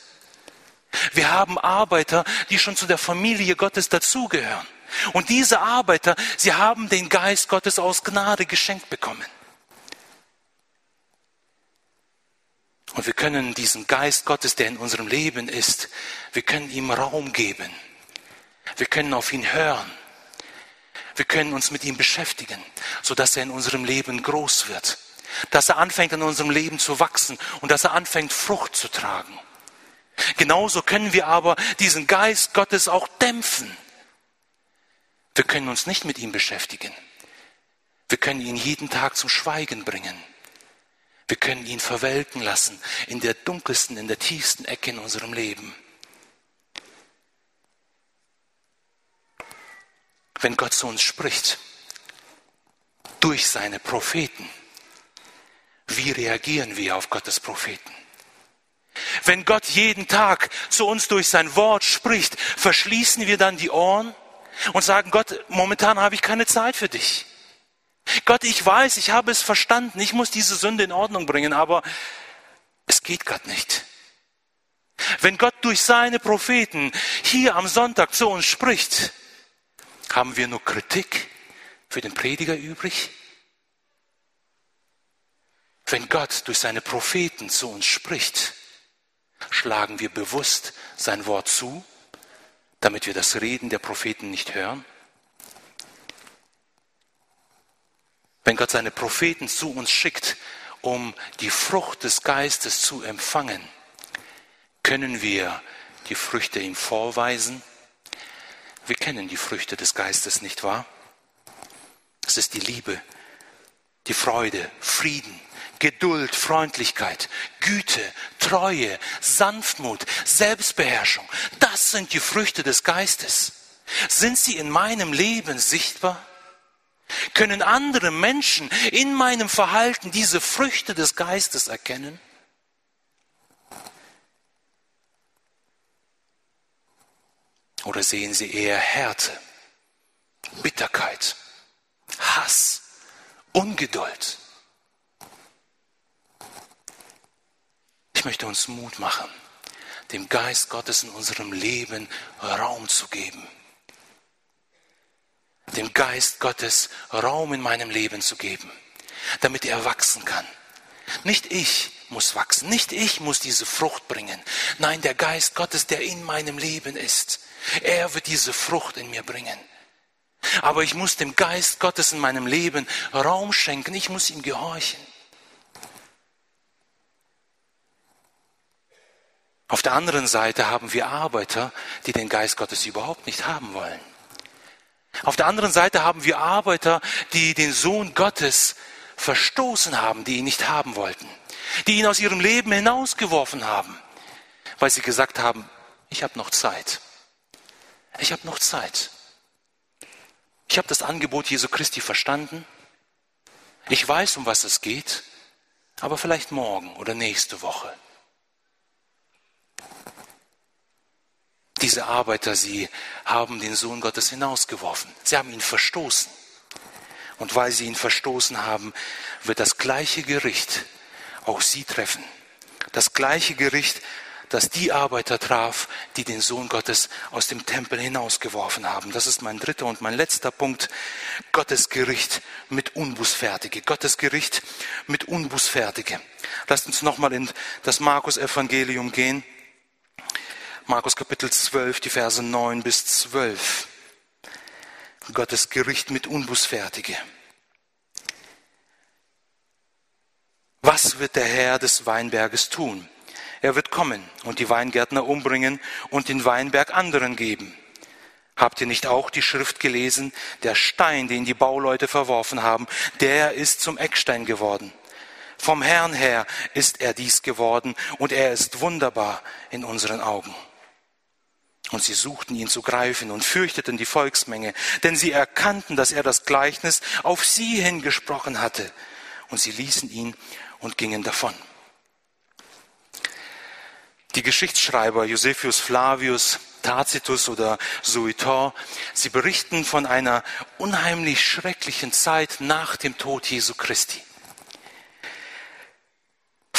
Wir haben Arbeiter, die schon zu der Familie Gottes dazugehören. Und diese Arbeiter, sie haben den Geist Gottes aus Gnade geschenkt bekommen. Und wir können diesen Geist Gottes, der in unserem Leben ist, wir können ihm Raum geben. Wir können auf ihn hören. Wir können uns mit ihm beschäftigen, sodass er in unserem Leben groß wird. Dass er anfängt, in unserem Leben zu wachsen und dass er anfängt, Frucht zu tragen. Genauso können wir aber diesen Geist Gottes auch dämpfen. Wir können uns nicht mit ihm beschäftigen. Wir können ihn jeden Tag zum Schweigen bringen. Wir können ihn verwelken lassen in der dunkelsten, in der tiefsten Ecke in unserem Leben. Wenn Gott zu uns spricht, durch seine Propheten, wie reagieren wir auf Gottes Propheten? Wenn Gott jeden Tag zu uns durch sein Wort spricht, verschließen wir dann die Ohren und sagen, Gott, momentan habe ich keine Zeit für dich. Gott, ich weiß, ich habe es verstanden, ich muss diese Sünde in Ordnung bringen, aber es geht gerade nicht. Wenn Gott durch seine Propheten hier am Sonntag zu uns spricht, haben wir nur Kritik für den Prediger übrig? Wenn Gott durch seine Propheten zu uns spricht, schlagen wir bewusst sein Wort zu, damit wir das Reden der Propheten nicht hören? Wenn Gott seine Propheten zu uns schickt, um die Frucht des Geistes zu empfangen, können wir die Früchte ihm vorweisen? Wir kennen die Früchte des Geistes, nicht wahr? Es ist die Liebe, die Freude, Frieden, Geduld, Freundlichkeit, Güte, Treue, Sanftmut, Selbstbeherrschung. Das sind die Früchte des Geistes. Sind sie in meinem Leben sichtbar? Können andere Menschen in meinem Verhalten diese Früchte des Geistes erkennen? Oder sehen sie eher Härte, Bitterkeit, Hass, Ungeduld? Ich möchte uns Mut machen, dem Geist Gottes in unserem Leben Raum zu geben dem Geist Gottes Raum in meinem Leben zu geben, damit er wachsen kann. Nicht ich muss wachsen, nicht ich muss diese Frucht bringen. Nein, der Geist Gottes, der in meinem Leben ist, er wird diese Frucht in mir bringen. Aber ich muss dem Geist Gottes in meinem Leben Raum schenken, ich muss ihm gehorchen. Auf der anderen Seite haben wir Arbeiter, die den Geist Gottes überhaupt nicht haben wollen. Auf der anderen Seite haben wir Arbeiter, die den Sohn Gottes verstoßen haben, die ihn nicht haben wollten, die ihn aus ihrem Leben hinausgeworfen haben, weil sie gesagt haben, ich habe noch Zeit. Ich habe noch Zeit. Ich habe das Angebot Jesu Christi verstanden. Ich weiß, um was es geht, aber vielleicht morgen oder nächste Woche. Diese Arbeiter, sie haben den Sohn Gottes hinausgeworfen. Sie haben ihn verstoßen. Und weil sie ihn verstoßen haben, wird das gleiche Gericht auch sie treffen. Das gleiche Gericht, das die Arbeiter traf, die den Sohn Gottes aus dem Tempel hinausgeworfen haben. Das ist mein dritter und mein letzter Punkt. Gottes Gericht mit Unbußfertige. Gottes Gericht mit Unbußfertige. Lasst uns nochmal in das Markus-Evangelium gehen. Markus Kapitel 12, die Verse 9 bis 12. Gottes Gericht mit Unbußfertige. Was wird der Herr des Weinberges tun? Er wird kommen und die Weingärtner umbringen und den Weinberg anderen geben. Habt ihr nicht auch die Schrift gelesen? Der Stein, den die Bauleute verworfen haben, der ist zum Eckstein geworden. Vom Herrn her ist er dies geworden und er ist wunderbar in unseren Augen. Und sie suchten ihn zu greifen und fürchteten die Volksmenge, denn sie erkannten, dass er das Gleichnis auf sie hingesprochen hatte. Und sie ließen ihn und gingen davon. Die Geschichtsschreiber Josephus Flavius, Tacitus oder Sueton, sie berichten von einer unheimlich schrecklichen Zeit nach dem Tod Jesu Christi.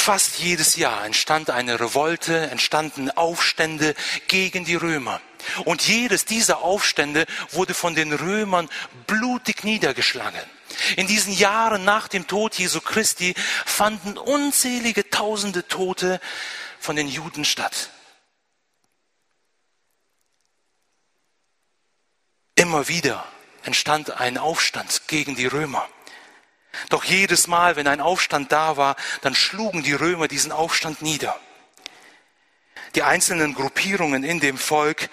Fast jedes Jahr entstand eine Revolte, entstanden Aufstände gegen die Römer. Und jedes dieser Aufstände wurde von den Römern blutig niedergeschlagen. In diesen Jahren nach dem Tod Jesu Christi fanden unzählige tausende Tote von den Juden statt. Immer wieder entstand ein Aufstand gegen die Römer. Doch jedes Mal, wenn ein Aufstand da war, dann schlugen die Römer diesen Aufstand nieder. Die einzelnen Gruppierungen in dem Volk,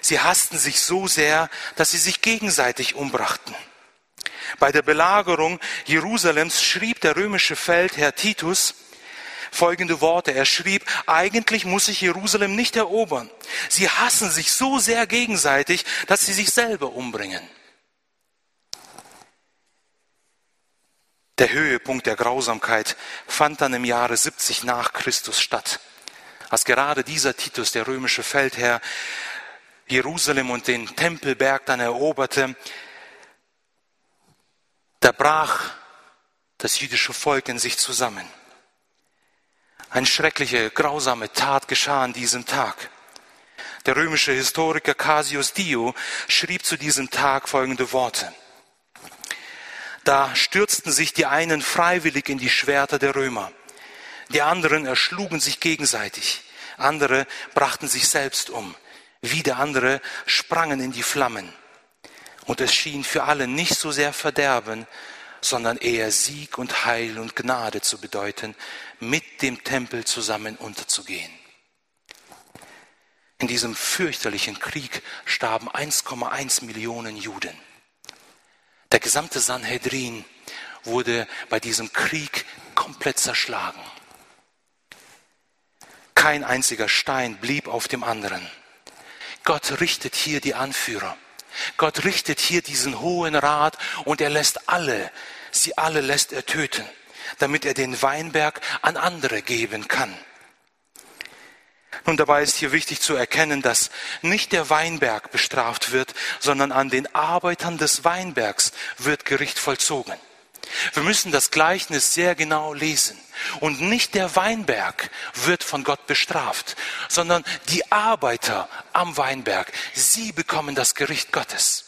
sie hassten sich so sehr, dass sie sich gegenseitig umbrachten. Bei der Belagerung Jerusalems schrieb der römische Feldherr Titus folgende Worte. Er schrieb, eigentlich muss sich Jerusalem nicht erobern. Sie hassen sich so sehr gegenseitig, dass sie sich selber umbringen. Der Höhepunkt der Grausamkeit fand dann im Jahre 70 nach Christus statt, als gerade dieser Titus, der römische Feldherr, Jerusalem und den Tempelberg dann eroberte. Da brach das jüdische Volk in sich zusammen. Eine schreckliche, grausame Tat geschah an diesem Tag. Der römische Historiker Cassius Dio schrieb zu diesem Tag folgende Worte. Da stürzten sich die einen freiwillig in die Schwerter der Römer. Die anderen erschlugen sich gegenseitig. Andere brachten sich selbst um. Wieder andere sprangen in die Flammen. Und es schien für alle nicht so sehr Verderben, sondern eher Sieg und Heil und Gnade zu bedeuten, mit dem Tempel zusammen unterzugehen. In diesem fürchterlichen Krieg starben 1,1 Millionen Juden. Der gesamte Sanhedrin wurde bei diesem Krieg komplett zerschlagen. Kein einziger Stein blieb auf dem anderen. Gott richtet hier die Anführer. Gott richtet hier diesen hohen Rat und er lässt alle, sie alle lässt er töten, damit er den Weinberg an andere geben kann. Nun dabei ist hier wichtig zu erkennen, dass nicht der Weinberg bestraft wird, sondern an den Arbeitern des Weinbergs wird Gericht vollzogen. Wir müssen das Gleichnis sehr genau lesen. Und nicht der Weinberg wird von Gott bestraft, sondern die Arbeiter am Weinberg, sie bekommen das Gericht Gottes.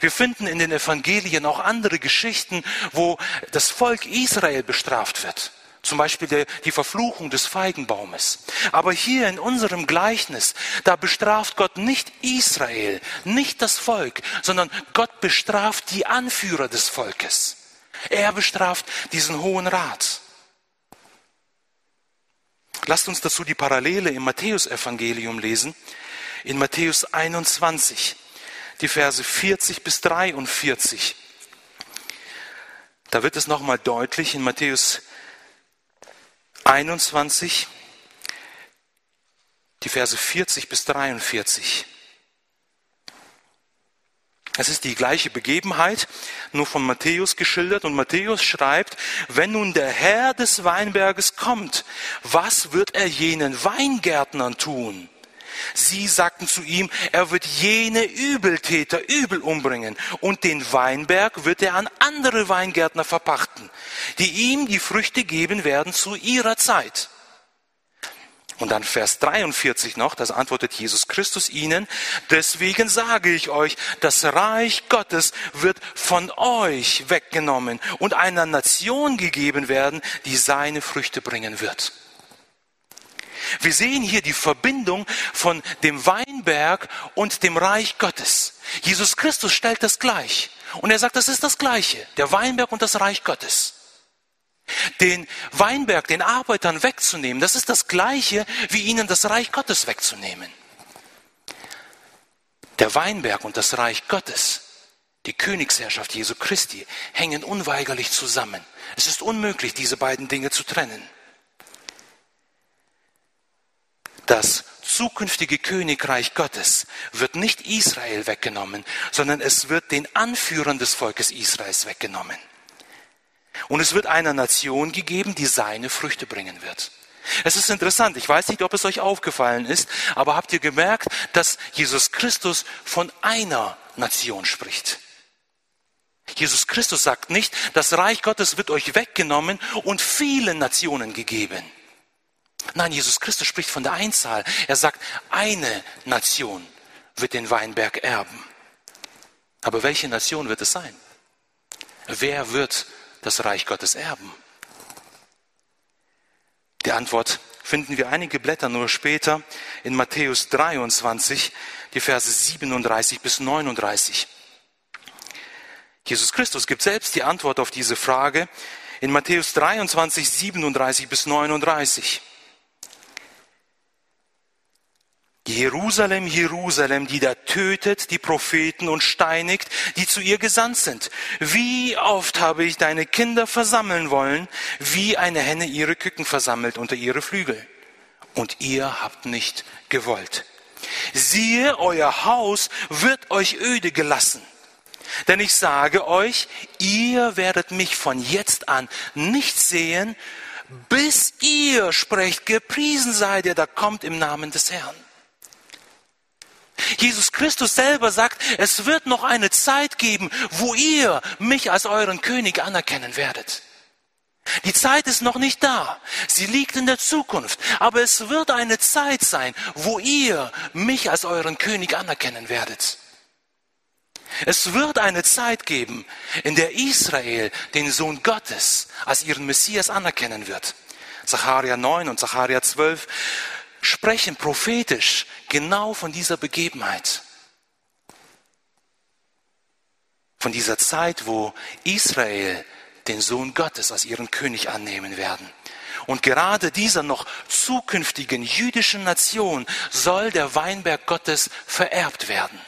Wir finden in den Evangelien auch andere Geschichten, wo das Volk Israel bestraft wird. Zum Beispiel die Verfluchung des Feigenbaumes. Aber hier in unserem Gleichnis, da bestraft Gott nicht Israel, nicht das Volk, sondern Gott bestraft die Anführer des Volkes. Er bestraft diesen hohen Rat. Lasst uns dazu die Parallele im Matthäusevangelium lesen. In Matthäus 21, die Verse 40 bis 43. Da wird es nochmal deutlich in Matthäus 21, die Verse 40 bis 43. Es ist die gleiche Begebenheit, nur von Matthäus geschildert. Und Matthäus schreibt, wenn nun der Herr des Weinberges kommt, was wird er jenen Weingärtnern tun? Sie sagten zu ihm, er wird jene Übeltäter übel umbringen und den Weinberg wird er an andere Weingärtner verpachten, die ihm die Früchte geben werden zu ihrer Zeit. Und dann Vers 43 noch, das antwortet Jesus Christus ihnen, deswegen sage ich euch, das Reich Gottes wird von euch weggenommen und einer Nation gegeben werden, die seine Früchte bringen wird. Wir sehen hier die Verbindung von dem Weinberg und dem Reich Gottes. Jesus Christus stellt das gleich. Und er sagt, das ist das Gleiche, der Weinberg und das Reich Gottes. Den Weinberg den Arbeitern wegzunehmen, das ist das Gleiche, wie ihnen das Reich Gottes wegzunehmen. Der Weinberg und das Reich Gottes, die Königsherrschaft Jesu Christi, hängen unweigerlich zusammen. Es ist unmöglich, diese beiden Dinge zu trennen. Das zukünftige Königreich Gottes wird nicht Israel weggenommen, sondern es wird den Anführern des Volkes Israels weggenommen. Und es wird einer Nation gegeben, die seine Früchte bringen wird. Es ist interessant, ich weiß nicht, ob es euch aufgefallen ist, aber habt ihr gemerkt, dass Jesus Christus von einer Nation spricht? Jesus Christus sagt nicht, das Reich Gottes wird euch weggenommen und vielen Nationen gegeben. Nein, Jesus Christus spricht von der Einzahl. Er sagt, eine Nation wird den Weinberg erben. Aber welche Nation wird es sein? Wer wird das Reich Gottes erben? Die Antwort finden wir einige Blätter nur später in Matthäus 23, die Verse 37 bis 39. Jesus Christus gibt selbst die Antwort auf diese Frage in Matthäus 23, 37 bis 39. Jerusalem, Jerusalem, die da tötet die Propheten und steinigt, die zu ihr gesandt sind. Wie oft habe ich deine Kinder versammeln wollen, wie eine Henne ihre Küken versammelt unter ihre Flügel. Und ihr habt nicht gewollt. Siehe, euer Haus wird euch öde gelassen. Denn ich sage euch, ihr werdet mich von jetzt an nicht sehen, bis ihr sprecht, gepriesen sei der, da kommt im Namen des Herrn. Jesus Christus selber sagt, es wird noch eine Zeit geben, wo ihr mich als euren König anerkennen werdet. Die Zeit ist noch nicht da. Sie liegt in der Zukunft. Aber es wird eine Zeit sein, wo ihr mich als euren König anerkennen werdet. Es wird eine Zeit geben, in der Israel den Sohn Gottes als ihren Messias anerkennen wird. Zacharia 9 und Zacharia 12 sprechen prophetisch genau von dieser Begebenheit. Von dieser Zeit, wo Israel den Sohn Gottes als ihren König annehmen werden. Und gerade dieser noch zukünftigen jüdischen Nation soll der Weinberg Gottes vererbt werden.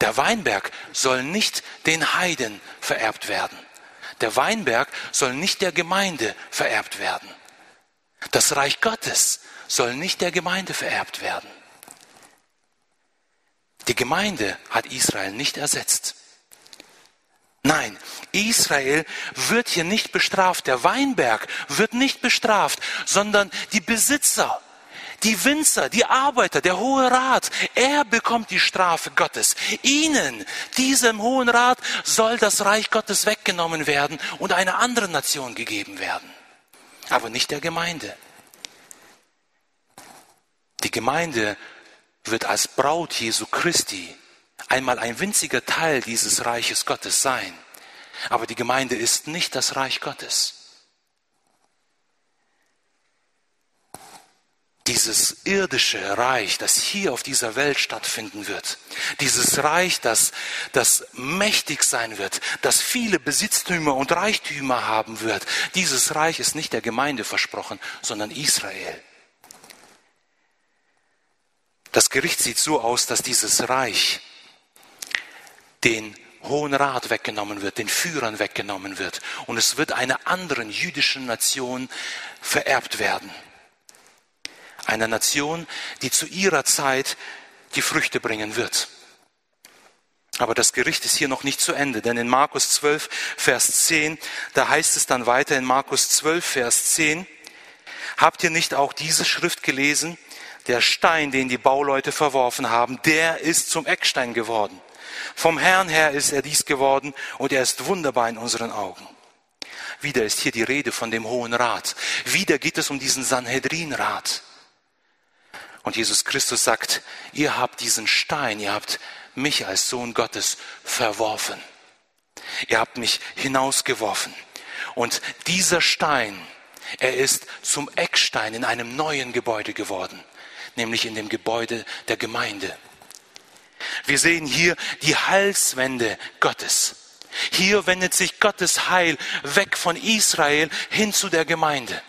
Der Weinberg soll nicht den Heiden vererbt werden. Der Weinberg soll nicht der Gemeinde vererbt werden. Das Reich Gottes soll nicht der Gemeinde vererbt werden. Die Gemeinde hat Israel nicht ersetzt. Nein, Israel wird hier nicht bestraft, der Weinberg wird nicht bestraft, sondern die Besitzer, die Winzer, die Arbeiter, der Hohe Rat, er bekommt die Strafe Gottes. Ihnen, diesem Hohen Rat, soll das Reich Gottes weggenommen werden und einer anderen Nation gegeben werden, aber nicht der Gemeinde. Die Gemeinde wird als Braut Jesu Christi einmal ein winziger Teil dieses Reiches Gottes sein. Aber die Gemeinde ist nicht das Reich Gottes. Dieses irdische Reich, das hier auf dieser Welt stattfinden wird, dieses Reich, das, das mächtig sein wird, das viele Besitztümer und Reichtümer haben wird, dieses Reich ist nicht der Gemeinde versprochen, sondern Israel. Das Gericht sieht so aus, dass dieses Reich den Hohen Rat weggenommen wird, den Führern weggenommen wird und es wird einer anderen jüdischen Nation vererbt werden. Einer Nation, die zu ihrer Zeit die Früchte bringen wird. Aber das Gericht ist hier noch nicht zu Ende, denn in Markus 12, Vers 10, da heißt es dann weiter in Markus 12, Vers 10, habt ihr nicht auch diese Schrift gelesen? Der Stein, den die Bauleute verworfen haben, der ist zum Eckstein geworden. Vom Herrn her ist er dies geworden und er ist wunderbar in unseren Augen. Wieder ist hier die Rede von dem Hohen Rat. Wieder geht es um diesen Sanhedrinrat. Und Jesus Christus sagt, ihr habt diesen Stein, ihr habt mich als Sohn Gottes verworfen. Ihr habt mich hinausgeworfen. Und dieser Stein, er ist zum Eckstein in einem neuen Gebäude geworden, nämlich in dem Gebäude der Gemeinde. Wir sehen hier die Halswände Gottes. Hier wendet sich Gottes Heil weg von Israel hin zu der Gemeinde.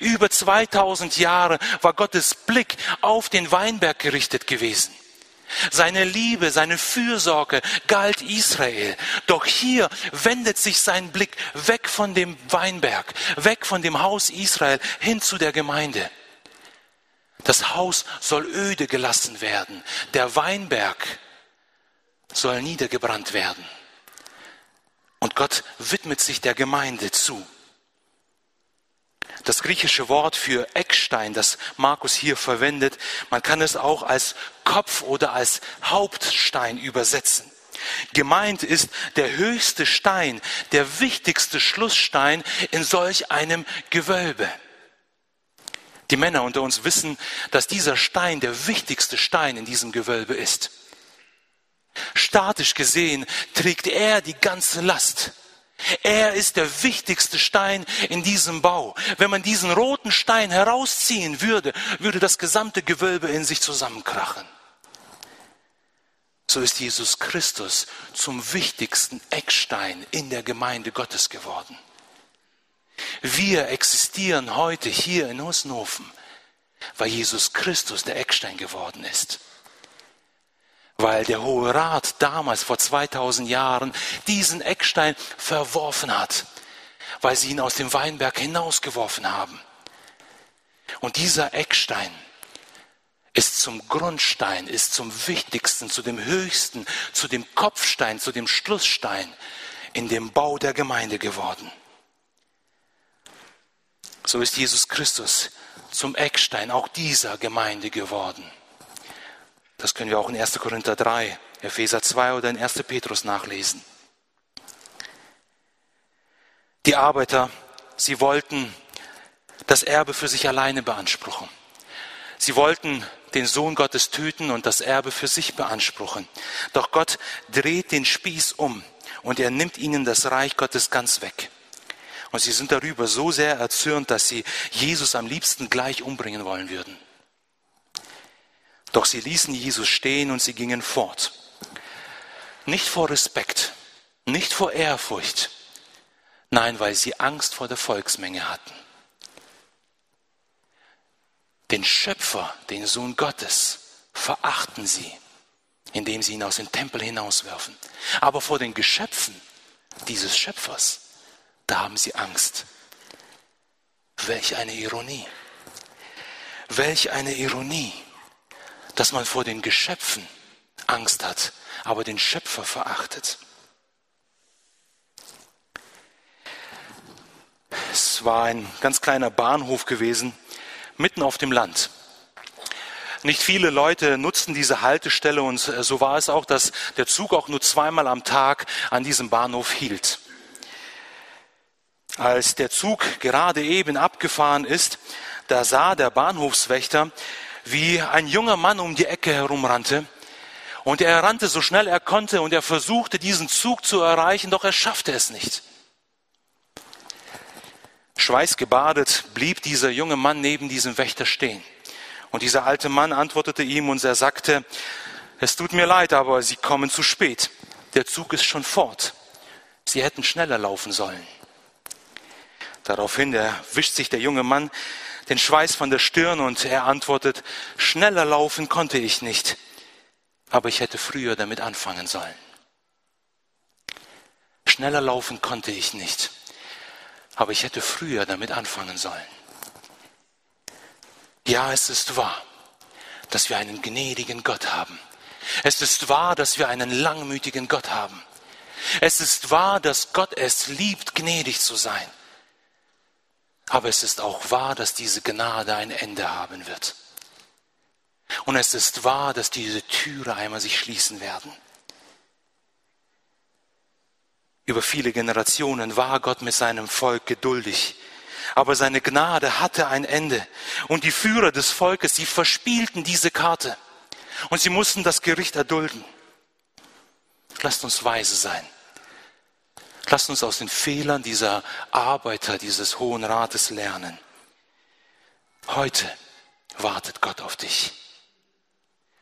Über 2000 Jahre war Gottes Blick auf den Weinberg gerichtet gewesen. Seine Liebe, seine Fürsorge galt Israel. Doch hier wendet sich sein Blick weg von dem Weinberg, weg von dem Haus Israel hin zu der Gemeinde. Das Haus soll öde gelassen werden. Der Weinberg soll niedergebrannt werden. Und Gott widmet sich der Gemeinde zu. Das griechische Wort für Eckstein, das Markus hier verwendet, man kann es auch als Kopf oder als Hauptstein übersetzen. Gemeint ist der höchste Stein, der wichtigste Schlussstein in solch einem Gewölbe. Die Männer unter uns wissen, dass dieser Stein der wichtigste Stein in diesem Gewölbe ist. Statisch gesehen trägt er die ganze Last. Er ist der wichtigste Stein in diesem Bau. Wenn man diesen roten Stein herausziehen würde, würde das gesamte Gewölbe in sich zusammenkrachen. So ist Jesus Christus zum wichtigsten Eckstein in der Gemeinde Gottes geworden. Wir existieren heute hier in Hussenhofen, weil Jesus Christus der Eckstein geworden ist weil der Hohe Rat damals vor 2000 Jahren diesen Eckstein verworfen hat, weil sie ihn aus dem Weinberg hinausgeworfen haben. Und dieser Eckstein ist zum Grundstein, ist zum wichtigsten, zu dem höchsten, zu dem Kopfstein, zu dem Schlussstein in dem Bau der Gemeinde geworden. So ist Jesus Christus zum Eckstein auch dieser Gemeinde geworden. Das können wir auch in 1. Korinther 3, Epheser 2 oder in 1. Petrus nachlesen. Die Arbeiter, sie wollten das Erbe für sich alleine beanspruchen. Sie wollten den Sohn Gottes töten und das Erbe für sich beanspruchen. Doch Gott dreht den Spieß um und er nimmt ihnen das Reich Gottes ganz weg. Und sie sind darüber so sehr erzürnt, dass sie Jesus am liebsten gleich umbringen wollen würden. Doch sie ließen Jesus stehen und sie gingen fort. Nicht vor Respekt, nicht vor Ehrfurcht, nein, weil sie Angst vor der Volksmenge hatten. Den Schöpfer, den Sohn Gottes, verachten sie, indem sie ihn aus dem Tempel hinauswerfen. Aber vor den Geschöpfen dieses Schöpfers, da haben sie Angst. Welch eine Ironie. Welch eine Ironie dass man vor den Geschöpfen Angst hat, aber den Schöpfer verachtet. Es war ein ganz kleiner Bahnhof gewesen, mitten auf dem Land. Nicht viele Leute nutzten diese Haltestelle und so war es auch, dass der Zug auch nur zweimal am Tag an diesem Bahnhof hielt. Als der Zug gerade eben abgefahren ist, da sah der Bahnhofswächter, wie ein junger Mann um die Ecke herumrannte. Und er rannte so schnell er konnte und er versuchte diesen Zug zu erreichen, doch er schaffte es nicht. Schweißgebadet blieb dieser junge Mann neben diesem Wächter stehen. Und dieser alte Mann antwortete ihm und er sagte, es tut mir leid, aber Sie kommen zu spät. Der Zug ist schon fort. Sie hätten schneller laufen sollen. Daraufhin erwischt sich der junge Mann den Schweiß von der Stirn und er antwortet, schneller laufen konnte ich nicht, aber ich hätte früher damit anfangen sollen. Schneller laufen konnte ich nicht, aber ich hätte früher damit anfangen sollen. Ja, es ist wahr, dass wir einen gnädigen Gott haben. Es ist wahr, dass wir einen langmütigen Gott haben. Es ist wahr, dass Gott es liebt, gnädig zu sein. Aber es ist auch wahr, dass diese Gnade ein Ende haben wird. Und es ist wahr, dass diese Türe einmal sich schließen werden. Über viele Generationen war Gott mit seinem Volk geduldig. Aber seine Gnade hatte ein Ende. Und die Führer des Volkes, sie verspielten diese Karte. Und sie mussten das Gericht erdulden. Lasst uns weise sein. Lasst uns aus den Fehlern dieser Arbeiter dieses Hohen Rates lernen. Heute wartet Gott auf dich.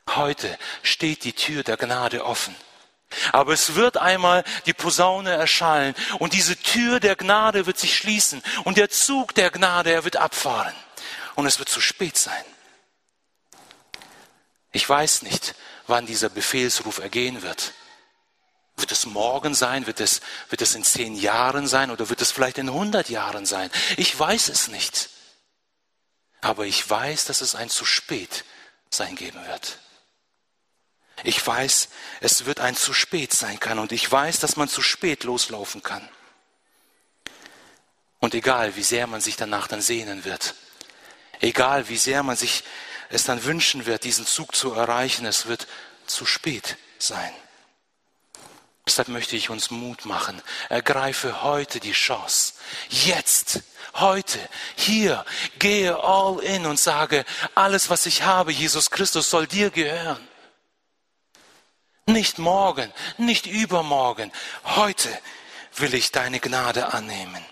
Heute steht die Tür der Gnade offen. Aber es wird einmal die Posaune erschallen und diese Tür der Gnade wird sich schließen und der Zug der Gnade, er wird abfahren und es wird zu spät sein. Ich weiß nicht, wann dieser Befehlsruf ergehen wird. Wird es morgen sein? Wird es, wird es in zehn Jahren sein? Oder wird es vielleicht in hundert Jahren sein? Ich weiß es nicht. Aber ich weiß, dass es ein zu spät sein geben wird. Ich weiß, es wird ein zu spät sein kann und ich weiß, dass man zu spät loslaufen kann. Und egal, wie sehr man sich danach dann sehnen wird, egal, wie sehr man sich es dann wünschen wird, diesen Zug zu erreichen, es wird zu spät sein. Deshalb möchte ich uns Mut machen. Ergreife heute die Chance. Jetzt, heute, hier, gehe all in und sage, alles, was ich habe, Jesus Christus, soll dir gehören. Nicht morgen, nicht übermorgen. Heute will ich deine Gnade annehmen.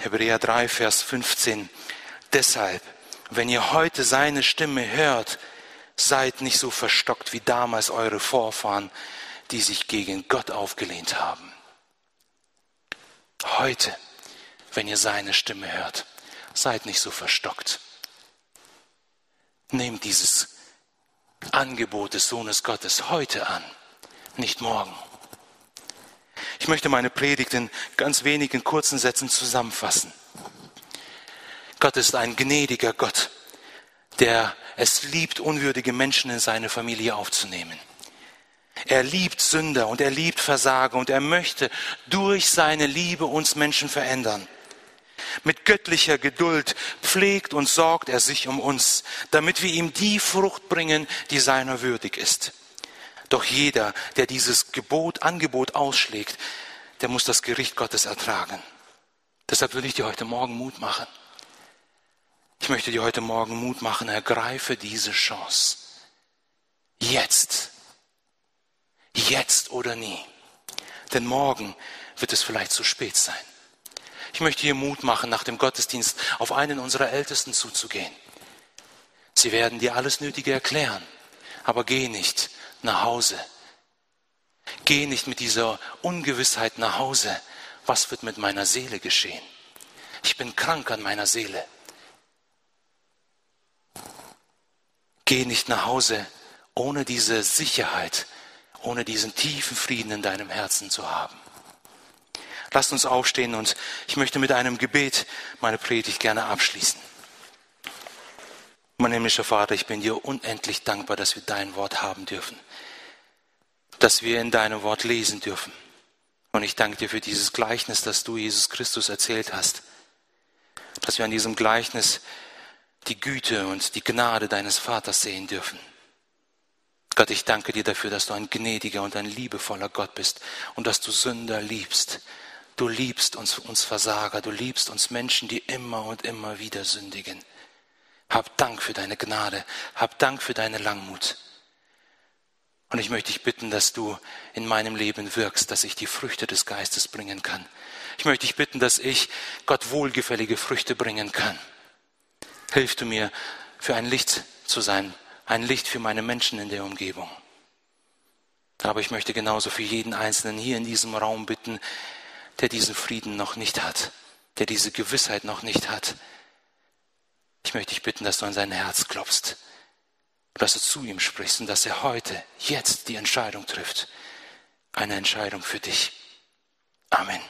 Hebräer 3, Vers 15. Deshalb, wenn ihr heute seine Stimme hört, seid nicht so verstockt wie damals eure Vorfahren, die sich gegen Gott aufgelehnt haben. Heute, wenn ihr seine Stimme hört, seid nicht so verstockt. Nehmt dieses Angebot des Sohnes Gottes heute an, nicht morgen. Ich möchte meine Predigt in ganz wenigen kurzen Sätzen zusammenfassen. Gott ist ein gnädiger Gott, der es liebt, unwürdige Menschen in seine Familie aufzunehmen. Er liebt Sünder und er liebt Versager und er möchte durch seine Liebe uns Menschen verändern. Mit göttlicher Geduld pflegt und sorgt er sich um uns, damit wir ihm die Frucht bringen, die seiner würdig ist. Doch jeder, der dieses Gebot, Angebot ausschlägt, der muss das Gericht Gottes ertragen. Deshalb will ich dir heute Morgen Mut machen. Ich möchte dir heute Morgen Mut machen, ergreife diese Chance. Jetzt. Jetzt oder nie. Denn morgen wird es vielleicht zu spät sein. Ich möchte hier Mut machen, nach dem Gottesdienst auf einen unserer Ältesten zuzugehen. Sie werden dir alles Nötige erklären, aber geh nicht nach Hause. Geh nicht mit dieser Ungewissheit nach Hause. Was wird mit meiner Seele geschehen? Ich bin krank an meiner Seele. Geh nicht nach Hause ohne diese Sicherheit, ohne diesen tiefen Frieden in deinem Herzen zu haben. Lasst uns aufstehen und ich möchte mit einem Gebet meine Predigt gerne abschließen. Mein himmlischer Vater, ich bin dir unendlich dankbar, dass wir dein Wort haben dürfen, dass wir in deinem Wort lesen dürfen. Und ich danke dir für dieses Gleichnis, das du Jesus Christus erzählt hast, dass wir an diesem Gleichnis die Güte und die Gnade deines Vaters sehen dürfen. Gott, ich danke dir dafür, dass du ein gnädiger und ein liebevoller Gott bist und dass du Sünder liebst Du liebst uns, uns Versager, du liebst uns Menschen, die immer und immer wieder sündigen. Hab Dank für deine Gnade, hab Dank für deine Langmut. Und ich möchte dich bitten, dass du in meinem Leben wirkst, dass ich die Früchte des Geistes bringen kann. Ich möchte dich bitten, dass ich Gott wohlgefällige Früchte bringen kann. Hilf du mir, für ein Licht zu sein, ein Licht für meine Menschen in der Umgebung. Aber ich möchte genauso für jeden Einzelnen hier in diesem Raum bitten, der diesen Frieden noch nicht hat, der diese Gewissheit noch nicht hat. Ich möchte dich bitten, dass du an sein Herz klopfst, dass du zu ihm sprichst und dass er heute, jetzt die Entscheidung trifft. Eine Entscheidung für dich. Amen.